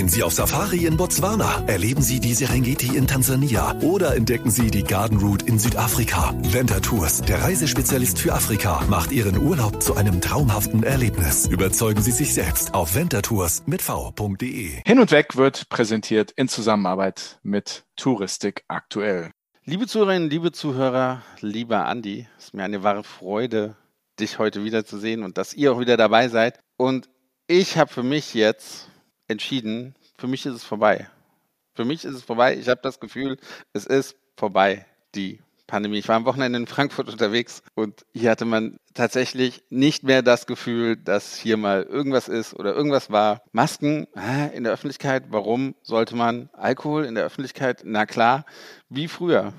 Gehen Sie auf Safari in Botswana, erleben Sie die Serengeti in Tansania oder entdecken Sie die Garden Route in Südafrika. Venta Tours, der Reisespezialist für Afrika, macht Ihren Urlaub zu einem traumhaften Erlebnis. Überzeugen Sie sich selbst auf ventatours mit v.de. Hin und Weg wird präsentiert in Zusammenarbeit mit Touristik aktuell. Liebe Zuhörerinnen, liebe Zuhörer, lieber Andi, es ist mir eine wahre Freude, dich heute wiederzusehen und dass ihr auch wieder dabei seid. Und ich habe für mich jetzt entschieden, für mich ist es vorbei. Für mich ist es vorbei. Ich habe das Gefühl, es ist vorbei, die Pandemie. Ich war am Wochenende in Frankfurt unterwegs und hier hatte man tatsächlich nicht mehr das Gefühl, dass hier mal irgendwas ist oder irgendwas war. Masken in der Öffentlichkeit, warum sollte man Alkohol in der Öffentlichkeit? Na klar, wie früher.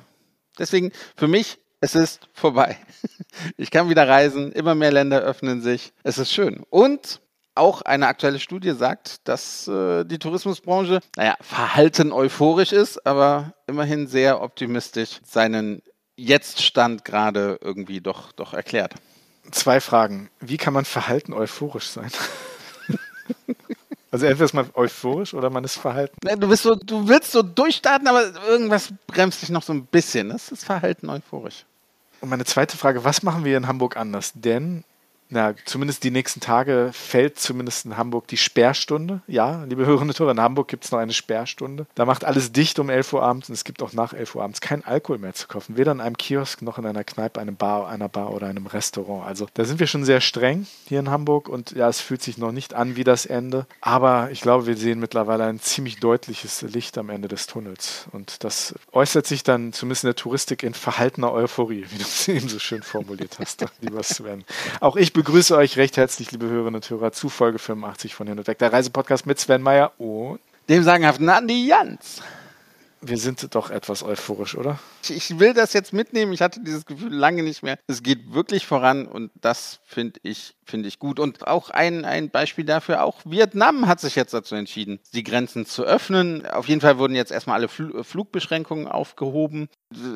Deswegen für mich, es ist vorbei. Ich kann wieder reisen, immer mehr Länder öffnen sich. Es ist schön. Und auch eine aktuelle Studie sagt, dass äh, die Tourismusbranche, naja, verhalten euphorisch ist, aber immerhin sehr optimistisch seinen Jetzt-Stand gerade irgendwie doch, doch erklärt. Zwei Fragen. Wie kann man verhalten euphorisch sein? Also entweder ist man euphorisch oder man ist verhalten. Du, bist so, du willst so durchstarten, aber irgendwas bremst dich noch so ein bisschen. Das ist Verhalten euphorisch. Und meine zweite Frage, was machen wir in Hamburg anders? Denn na, zumindest die nächsten Tage fällt zumindest in Hamburg die Sperrstunde. Ja, liebe und Hörer, in Hamburg gibt es noch eine Sperrstunde. Da macht alles dicht um 11 Uhr abends und es gibt auch nach 11 Uhr abends kein Alkohol mehr zu kaufen. Weder in einem Kiosk noch in einer Kneipe, einem Bar, einer Bar oder einem Restaurant. Also da sind wir schon sehr streng hier in Hamburg und ja, es fühlt sich noch nicht an wie das Ende. Aber ich glaube, wir sehen mittlerweile ein ziemlich deutliches Licht am Ende des Tunnels. Und das äußert sich dann zumindest in der Touristik in verhaltener Euphorie, wie du es eben so schön formuliert hast, lieber Sven. Auch ich begrüße euch recht herzlich, liebe Hörerinnen und Hörer, zu Folge 85 von Hin und Weg, der Reisepodcast mit Sven Meyer und dem sagenhaften Andi Jans. Wir sind doch etwas euphorisch, oder? Ich will das jetzt mitnehmen. Ich hatte dieses Gefühl lange nicht mehr. Es geht wirklich voran und das finde ich, finde ich gut. Und auch ein, ein Beispiel dafür, auch Vietnam hat sich jetzt dazu entschieden, die Grenzen zu öffnen. Auf jeden Fall wurden jetzt erstmal alle Fl Flugbeschränkungen aufgehoben.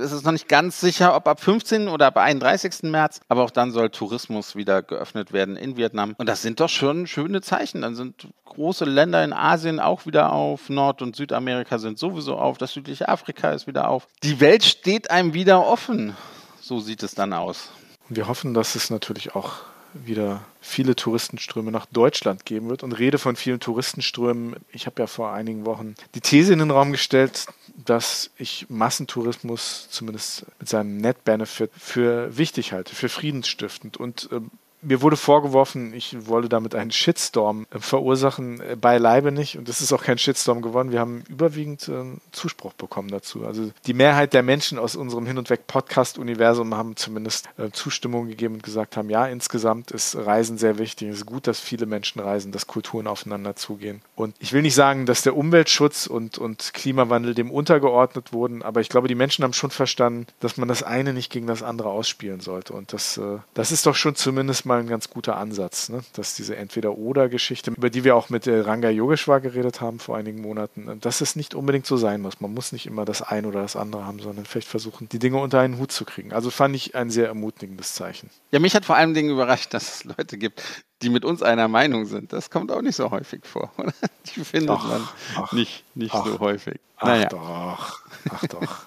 Es ist noch nicht ganz sicher, ob ab 15. oder ab 31. März, aber auch dann soll Tourismus wieder geöffnet werden in Vietnam. Und das sind doch schon schöne Zeichen. Dann sind große Länder in Asien auch wieder auf, Nord- und Südamerika sind sowieso auf, das südliche Afrika ist wieder auf. Die Welt steht einem wieder offen. So sieht es dann aus. Wir hoffen, dass es natürlich auch wieder viele Touristenströme nach Deutschland geben wird. Und rede von vielen Touristenströmen. Ich habe ja vor einigen Wochen die These in den Raum gestellt, dass ich Massentourismus zumindest mit seinem Net-Benefit für wichtig halte, für friedensstiftend. Und ähm, mir wurde vorgeworfen, ich wolle damit einen Shitstorm äh, verursachen, äh, beileibe nicht. Und das ist auch kein Shitstorm geworden. Wir haben überwiegend äh, Zuspruch bekommen dazu. Also die Mehrheit der Menschen aus unserem Hin und Weg Podcast-Universum haben zumindest äh, Zustimmung gegeben und gesagt haben, ja, insgesamt ist Reisen sehr wichtig. Es ist gut, dass viele Menschen reisen, dass Kulturen aufeinander zugehen. Und ich will nicht sagen, dass der Umweltschutz und, und Klimawandel dem untergeordnet wurden, aber ich glaube, die Menschen haben schon verstanden, dass man das eine nicht gegen das andere ausspielen sollte. Und das, äh, das ist doch schon zumindest mal mal ein ganz guter Ansatz, ne? dass diese Entweder-Oder-Geschichte, über die wir auch mit äh, Ranga Yogeshwar geredet haben vor einigen Monaten, äh, dass es nicht unbedingt so sein muss. Man muss nicht immer das eine oder das andere haben, sondern vielleicht versuchen, die Dinge unter einen Hut zu kriegen. Also fand ich ein sehr ermutigendes Zeichen. Ja, mich hat vor allem Dingen überrascht, dass es Leute gibt, die mit uns einer Meinung sind. Das kommt auch nicht so häufig vor. Oder? Die findet ach, man ach, nicht, nicht ach, so häufig. Ach naja. doch, ach doch.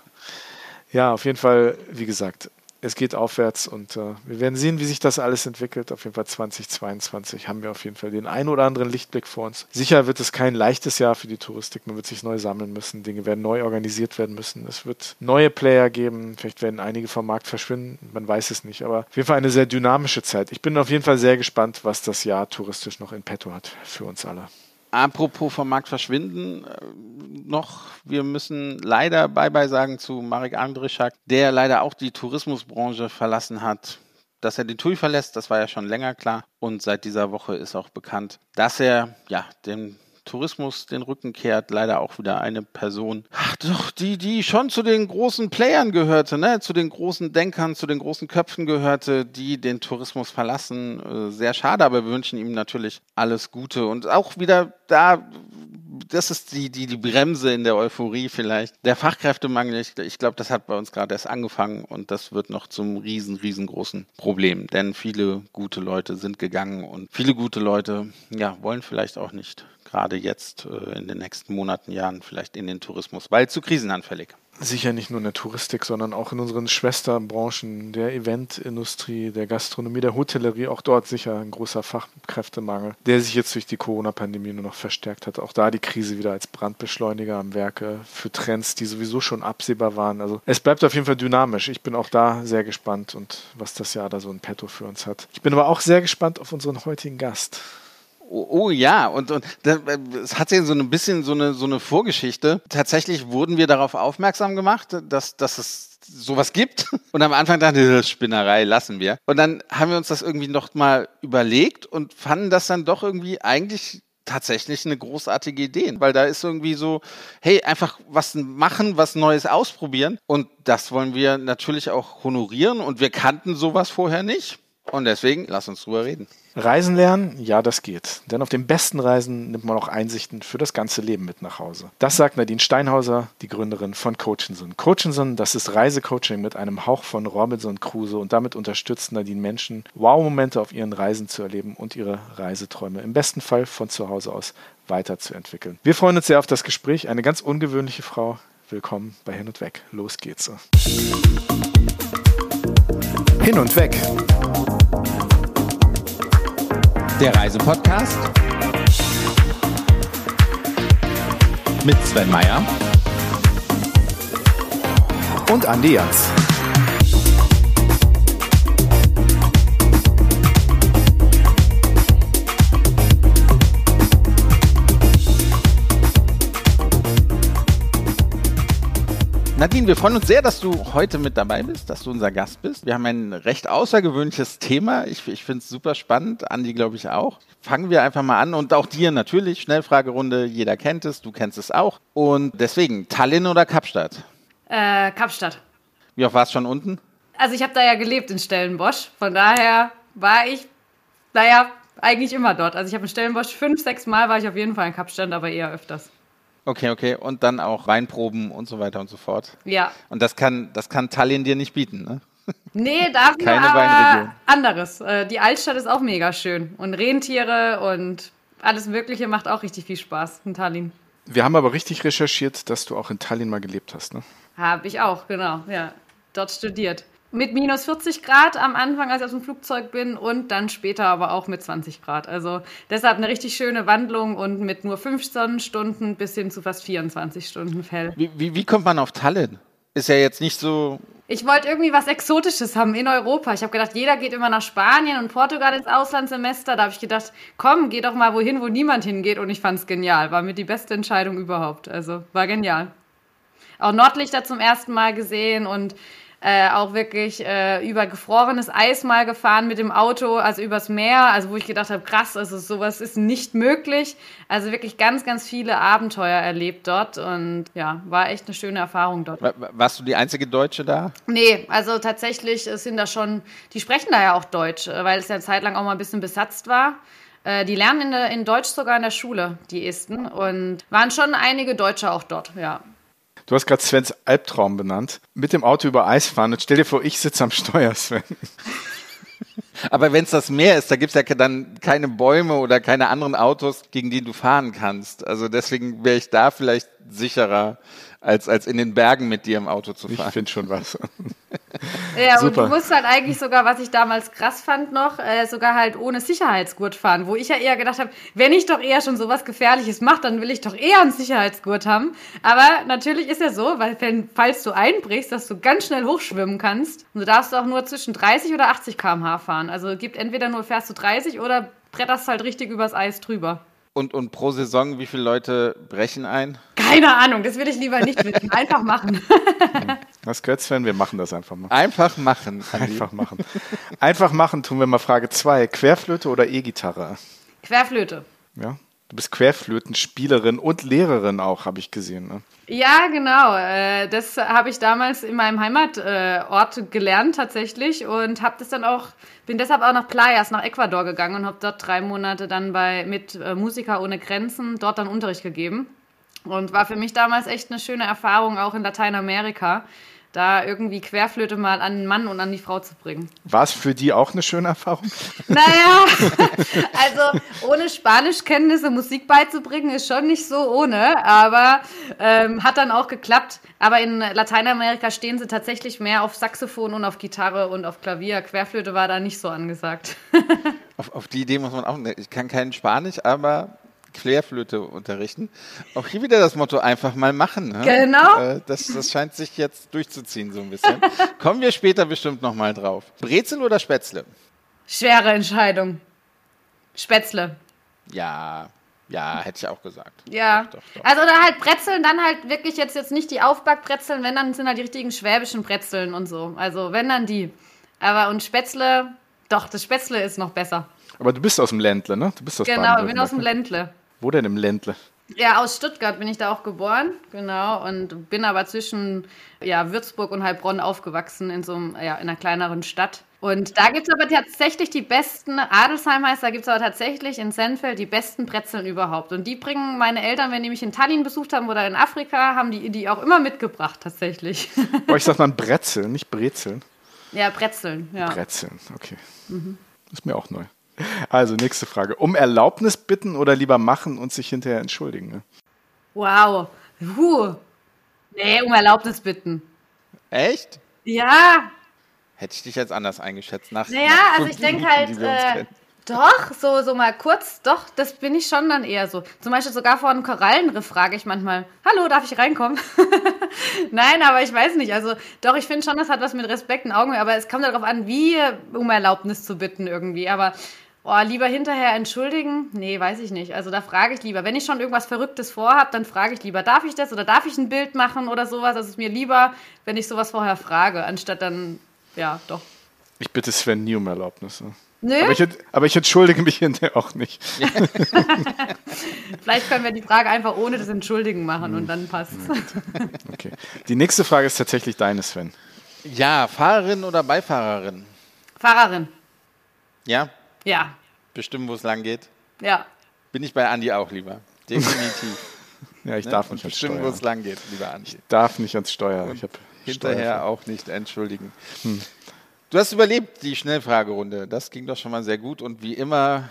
ja, auf jeden Fall, wie gesagt, es geht aufwärts und äh, wir werden sehen, wie sich das alles entwickelt. Auf jeden Fall 2022 haben wir auf jeden Fall den einen oder anderen Lichtblick vor uns. Sicher wird es kein leichtes Jahr für die Touristik. Man wird sich neu sammeln müssen. Dinge werden neu organisiert werden müssen. Es wird neue Player geben. Vielleicht werden einige vom Markt verschwinden. Man weiß es nicht. Aber auf jeden Fall eine sehr dynamische Zeit. Ich bin auf jeden Fall sehr gespannt, was das Jahr touristisch noch in petto hat für uns alle. Apropos vom Markt verschwinden, äh, noch, wir müssen leider Bye-bye sagen zu Marek Andrischak, der leider auch die Tourismusbranche verlassen hat. Dass er den TUI verlässt, das war ja schon länger klar. Und seit dieser Woche ist auch bekannt, dass er ja den Tourismus den Rücken kehrt, leider auch wieder eine Person, ach doch, die, die schon zu den großen Playern gehörte, ne? zu den großen Denkern, zu den großen Köpfen gehörte, die den Tourismus verlassen. Äh, sehr schade, aber wir wünschen ihm natürlich alles Gute. Und auch wieder da das ist die, die, die Bremse in der Euphorie vielleicht. Der Fachkräftemangel, ich, ich glaube, das hat bei uns gerade erst angefangen und das wird noch zum riesen, riesengroßen Problem. Denn viele gute Leute sind gegangen und viele gute Leute, ja, wollen vielleicht auch nicht gerade jetzt äh, in den nächsten Monaten, Jahren vielleicht in den Tourismus, weil zu krisenanfällig sicher nicht nur in der Touristik, sondern auch in unseren Schwesterbranchen, der Eventindustrie, der Gastronomie, der Hotellerie, auch dort sicher ein großer Fachkräftemangel, der sich jetzt durch die Corona-Pandemie nur noch verstärkt hat. Auch da die Krise wieder als Brandbeschleuniger am Werke für Trends, die sowieso schon absehbar waren. Also es bleibt auf jeden Fall dynamisch. Ich bin auch da sehr gespannt und was das Jahr da so in petto für uns hat. Ich bin aber auch sehr gespannt auf unseren heutigen Gast. Oh, oh, ja, und, und es hat ja so ein bisschen so eine, so eine Vorgeschichte. Tatsächlich wurden wir darauf aufmerksam gemacht, dass, dass es sowas gibt. Und am Anfang dachte ich, Spinnerei, lassen wir. Und dann haben wir uns das irgendwie noch mal überlegt und fanden das dann doch irgendwie eigentlich tatsächlich eine großartige Idee, weil da ist irgendwie so, hey, einfach was machen, was Neues ausprobieren. Und das wollen wir natürlich auch honorieren und wir kannten sowas vorher nicht. Und deswegen, lass uns drüber reden. Reisen lernen? Ja, das geht. Denn auf den besten Reisen nimmt man auch Einsichten für das ganze Leben mit nach Hause. Das sagt Nadine Steinhauser, die Gründerin von Coachinson. Coachinson, das ist Reisecoaching mit einem Hauch von Robinson Crusoe und damit unterstützt Nadine Menschen, Wow-Momente auf ihren Reisen zu erleben und ihre Reiseträume im besten Fall von zu Hause aus weiterzuentwickeln. Wir freuen uns sehr auf das Gespräch. Eine ganz ungewöhnliche Frau. Willkommen bei Hin und Weg. Los geht's. Hin und Weg der Reisepodcast mit Sven Meyer und Andi Jans. Nadine, wir freuen uns sehr, dass du heute mit dabei bist, dass du unser Gast bist. Wir haben ein recht außergewöhnliches Thema. Ich, ich finde es super spannend. Andi, glaube ich, auch. Fangen wir einfach mal an und auch dir natürlich. Schnellfragerunde, jeder kennt es, du kennst es auch. Und deswegen, Tallinn oder Kapstadt? Äh, Kapstadt. Wie oft warst du schon unten? Also ich habe da ja gelebt in Stellenbosch. Von daher war ich, naja, eigentlich immer dort. Also ich habe in Stellenbosch fünf, sechs Mal war ich auf jeden Fall in Kapstadt, aber eher öfters. Okay, okay. Und dann auch Weinproben und so weiter und so fort. Ja. Und das kann, das kann Tallinn dir nicht bieten, ne? Nee, dafür Keine aber Weinregion. anderes. Äh, die Altstadt ist auch mega schön. Und Rentiere und alles Mögliche macht auch richtig viel Spaß in Tallinn. Wir haben aber richtig recherchiert, dass du auch in Tallinn mal gelebt hast, ne? Habe ich auch, genau. Ja, dort studiert. Mit minus 40 Grad am Anfang, als ich aus dem Flugzeug bin, und dann später aber auch mit 20 Grad. Also deshalb eine richtig schöne Wandlung und mit nur 5 Sonnenstunden bis hin zu fast 24 Stunden Fell. Wie, wie, wie kommt man auf Tallinn? Ist ja jetzt nicht so. Ich wollte irgendwie was Exotisches haben in Europa. Ich habe gedacht, jeder geht immer nach Spanien und Portugal ins Auslandssemester. Da habe ich gedacht, komm, geh doch mal wohin, wo niemand hingeht. Und ich fand es genial. War mir die beste Entscheidung überhaupt. Also war genial. Auch Nordlichter zum ersten Mal gesehen und äh, auch wirklich äh, über gefrorenes Eis mal gefahren mit dem Auto, also übers Meer, also wo ich gedacht habe, krass, also sowas ist nicht möglich. Also wirklich ganz, ganz viele Abenteuer erlebt dort und ja, war echt eine schöne Erfahrung dort. Warst du die einzige Deutsche da? Nee, also tatsächlich sind da schon, die sprechen da ja auch Deutsch, äh, weil es ja eine Zeit lang auch mal ein bisschen besetzt war. Äh, die lernen in, der, in Deutsch sogar in der Schule, die Esten. Und waren schon einige Deutsche auch dort, ja. Du hast gerade Svens Albtraum benannt. Mit dem Auto über Eis fahren. Und stell dir vor, ich sitze am Steuer, Sven. Aber wenn es das Meer ist, da gibt es ja dann keine Bäume oder keine anderen Autos, gegen die du fahren kannst. Also deswegen wäre ich da vielleicht sicherer als, als in den Bergen mit dir im Auto zu fahren. Ich finde schon was. Ja, Super. und du musst halt eigentlich sogar, was ich damals krass fand noch, äh, sogar halt ohne Sicherheitsgurt fahren, wo ich ja eher gedacht habe, wenn ich doch eher schon sowas Gefährliches mache, dann will ich doch eher einen Sicherheitsgurt haben. Aber natürlich ist ja so, weil wenn, falls du einbrichst, dass du ganz schnell hochschwimmen kannst und du darfst auch nur zwischen 30 oder 80 km/h fahren. Also gibt entweder nur fährst du 30 oder bretterst halt richtig übers Eis drüber. Und, und pro Saison, wie viele Leute brechen ein? Keine Ahnung, das will ich lieber nicht wissen. Einfach machen. Was gehört Sven? Wir machen das einfach mal. Einfach machen. Andi. Einfach machen. Einfach machen tun wir mal Frage 2. Querflöte oder E-Gitarre? Querflöte. Ja. Du bist Querflötenspielerin und Lehrerin auch, habe ich gesehen. Ne? Ja, genau. Äh, das habe ich damals in meinem Heimatort gelernt tatsächlich und habe das dann auch, bin deshalb auch nach Playas, nach Ecuador gegangen und habe dort drei Monate dann bei mit äh, Musiker ohne Grenzen dort dann Unterricht gegeben. Und war für mich damals echt eine schöne Erfahrung, auch in Lateinamerika da irgendwie Querflöte mal an den Mann und an die Frau zu bringen. War es für die auch eine schöne Erfahrung? Naja, also ohne Spanischkenntnisse Musik beizubringen ist schon nicht so ohne, aber ähm, hat dann auch geklappt. Aber in Lateinamerika stehen sie tatsächlich mehr auf Saxophon und auf Gitarre und auf Klavier. Querflöte war da nicht so angesagt. auf, auf die Idee muss man auch, ich kann kein Spanisch, aber Querflöte unterrichten. Auch hier wieder das Motto, einfach mal machen. Ne? Genau. Äh, das, das scheint sich jetzt durchzuziehen so ein bisschen. Kommen wir später bestimmt nochmal drauf. Brezel oder Spätzle? Schwere Entscheidung. Spätzle. Ja, ja, hätte ich auch gesagt. Ja. Doch, doch, doch. Also oder halt Brezeln, dann halt wirklich jetzt, jetzt nicht die Aufbackbrezeln, wenn dann sind halt die richtigen schwäbischen Brezeln und so. Also wenn dann die. Aber und Spätzle, doch, das Spätzle ist noch besser. Aber du bist aus dem Ländle, ne? Du bist aus Genau, ich bin aus dem Ländle. Wo denn im Ländle? Ja, aus Stuttgart bin ich da auch geboren, genau, und bin aber zwischen ja, Würzburg und Heilbronn aufgewachsen in so einem, ja, in einer kleineren Stadt. Und da gibt es aber tatsächlich die besten, Adelsheim heißt, da gibt es aber tatsächlich in Senfeld die besten Brezeln überhaupt. Und die bringen meine Eltern, wenn die mich in Tallinn besucht haben oder in Afrika, haben die die auch immer mitgebracht, tatsächlich. Oh, ich sag mal Brezeln, nicht Brezeln. Ja, Brezeln, ja. Brezeln, okay. Mhm. Ist mir auch neu. Also, nächste Frage. Um Erlaubnis bitten oder lieber machen und sich hinterher entschuldigen? Ne? Wow. Huh. Nee, um Erlaubnis bitten. Echt? Ja. Hätte ich dich jetzt anders eingeschätzt. Nach, naja, nach also ich denke halt, äh, doch, so, so mal kurz, doch, das bin ich schon dann eher so. Zum Beispiel sogar vor einem Korallenriff frage ich manchmal, hallo, darf ich reinkommen? Nein, aber ich weiß nicht. Also doch, ich finde schon, das hat was mit Respekt und Augen, aber es kommt darauf an, wie, um Erlaubnis zu bitten irgendwie. Aber Oh, lieber hinterher entschuldigen? Nee, weiß ich nicht. Also da frage ich lieber. Wenn ich schon irgendwas Verrücktes vorhabe, dann frage ich lieber, darf ich das oder darf ich ein Bild machen oder sowas? Das ist mir lieber, wenn ich sowas vorher frage, anstatt dann, ja, doch. Ich bitte Sven nie um Erlaubnis. Nö? Aber ich, aber ich entschuldige mich hinterher auch nicht. Vielleicht können wir die Frage einfach ohne das Entschuldigen machen und dann passt Okay. Die nächste Frage ist tatsächlich deine, Sven. Ja, Fahrerin oder Beifahrerin? Fahrerin. Ja? Ja. Bestimmen, wo es lang geht? Ja. Bin ich bei Andi auch lieber. Definitiv. ja, ich ne? darf nicht bestimmen, wo es lang geht, lieber Andi. Ich darf nicht ans Steuer. Ich hinterher Steuer auch nicht entschuldigen. Hm. Du hast überlebt die Schnellfragerunde. Das ging doch schon mal sehr gut. Und wie immer,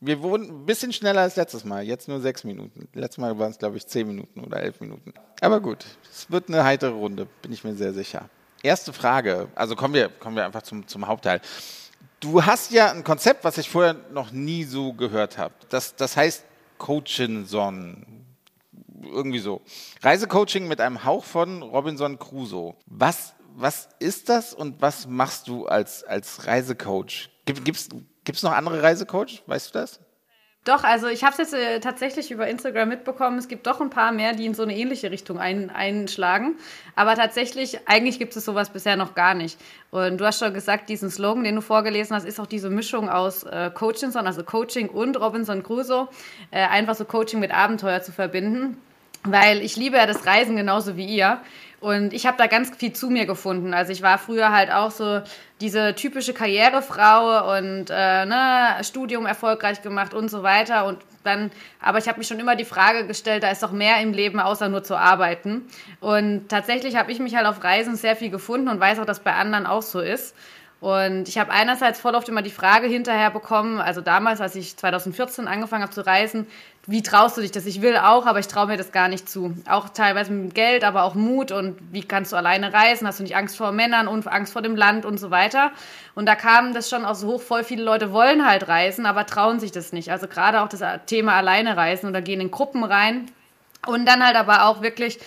wir wurden ein bisschen schneller als letztes Mal. Jetzt nur sechs Minuten. Letztes Mal waren es, glaube ich, zehn Minuten oder elf Minuten. Aber gut, es wird eine heitere Runde, bin ich mir sehr sicher. Erste Frage, also kommen wir, kommen wir einfach zum, zum Hauptteil. Du hast ja ein Konzept, was ich vorher noch nie so gehört habe. Das, das heißt Coachinson. Irgendwie so. Reisecoaching mit einem Hauch von Robinson Crusoe. Was, was ist das und was machst du als, als Reisecoach? Gibt es noch andere Reisecoach? Weißt du das? Doch, also ich habe es jetzt äh, tatsächlich über Instagram mitbekommen. Es gibt doch ein paar mehr, die in so eine ähnliche Richtung ein, einschlagen. Aber tatsächlich, eigentlich gibt es sowas bisher noch gar nicht. Und du hast schon gesagt, diesen Slogan, den du vorgelesen hast, ist auch diese Mischung aus äh, Coachinson, also Coaching und Robinson Crusoe, äh, einfach so Coaching mit Abenteuer zu verbinden. Weil ich liebe ja das Reisen genauso wie ihr. Und ich habe da ganz viel zu mir gefunden. Also ich war früher halt auch so diese typische Karrierefrau und äh, ne, Studium erfolgreich gemacht und so weiter. Und dann, aber ich habe mich schon immer die Frage gestellt, da ist doch mehr im Leben, außer nur zu arbeiten. Und tatsächlich habe ich mich halt auf Reisen sehr viel gefunden und weiß auch, dass bei anderen auch so ist. Und ich habe einerseits voll oft immer die Frage hinterher bekommen, also damals, als ich 2014 angefangen habe zu reisen, wie traust du dich das? Ich will auch, aber ich traue mir das gar nicht zu. Auch teilweise mit Geld, aber auch Mut und wie kannst du alleine reisen? Hast du nicht Angst vor Männern und Angst vor dem Land und so weiter? Und da kam das schon aus so hoch, voll viele Leute wollen halt reisen, aber trauen sich das nicht. Also gerade auch das Thema alleine reisen oder gehen in Gruppen rein und dann halt aber auch wirklich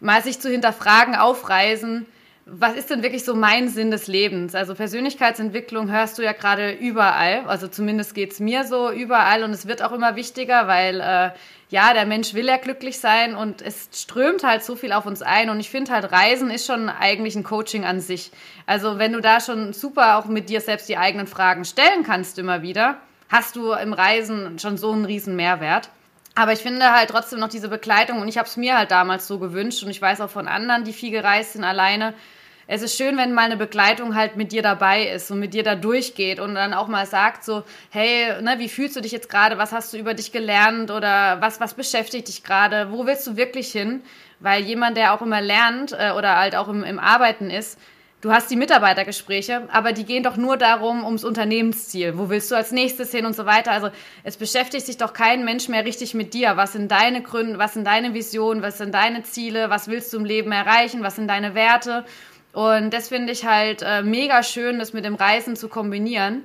mal sich zu hinterfragen, aufreisen, was ist denn wirklich so mein Sinn des Lebens? Also Persönlichkeitsentwicklung hörst du ja gerade überall, also zumindest geht es mir so überall und es wird auch immer wichtiger, weil äh, ja, der Mensch will ja glücklich sein und es strömt halt so viel auf uns ein und ich finde halt Reisen ist schon eigentlich ein Coaching an sich. Also wenn du da schon super auch mit dir selbst die eigenen Fragen stellen kannst immer wieder, hast du im Reisen schon so einen riesen Mehrwert. Aber ich finde halt trotzdem noch diese Begleitung und ich habe es mir halt damals so gewünscht und ich weiß auch von anderen, die viel gereist sind alleine, es ist schön, wenn mal eine Begleitung halt mit dir dabei ist und mit dir da durchgeht und dann auch mal sagt so, hey, ne, wie fühlst du dich jetzt gerade? Was hast du über dich gelernt oder was, was beschäftigt dich gerade? Wo willst du wirklich hin? Weil jemand, der auch immer lernt äh, oder halt auch im, im Arbeiten ist, Du hast die Mitarbeitergespräche, aber die gehen doch nur darum, ums Unternehmensziel. Wo willst du als nächstes hin und so weiter? Also es beschäftigt sich doch kein Mensch mehr richtig mit dir. Was sind deine Gründe, was sind deine Visionen, was sind deine Ziele, was willst du im Leben erreichen, was sind deine Werte? Und das finde ich halt äh, mega schön, das mit dem Reisen zu kombinieren.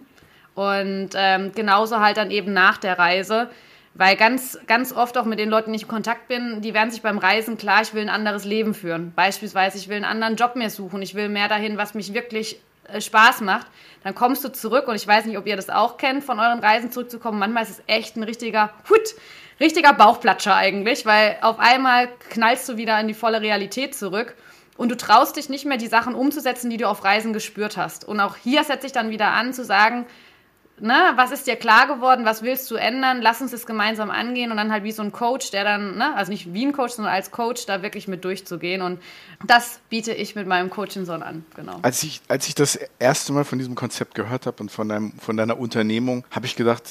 Und ähm, genauso halt dann eben nach der Reise. Weil ganz, ganz oft auch mit den Leuten, die ich in Kontakt bin, die werden sich beim Reisen klar, ich will ein anderes Leben führen. Beispielsweise, ich will einen anderen Job mehr suchen, ich will mehr dahin, was mich wirklich äh, Spaß macht. Dann kommst du zurück und ich weiß nicht, ob ihr das auch kennt, von euren Reisen zurückzukommen. Manchmal ist es echt ein richtiger Hut, richtiger Bauchplatscher eigentlich, weil auf einmal knallst du wieder in die volle Realität zurück und du traust dich nicht mehr, die Sachen umzusetzen, die du auf Reisen gespürt hast. Und auch hier setze ich dann wieder an, zu sagen, ne, was ist dir klar geworden, was willst du ändern, lass uns das gemeinsam angehen und dann halt wie so ein Coach, der dann, ne, also nicht wie ein Coach, sondern als Coach da wirklich mit durchzugehen und das biete ich mit meinem Coaching Son an, genau. Als ich, als ich das erste Mal von diesem Konzept gehört habe und von, deinem, von deiner Unternehmung, habe ich gedacht,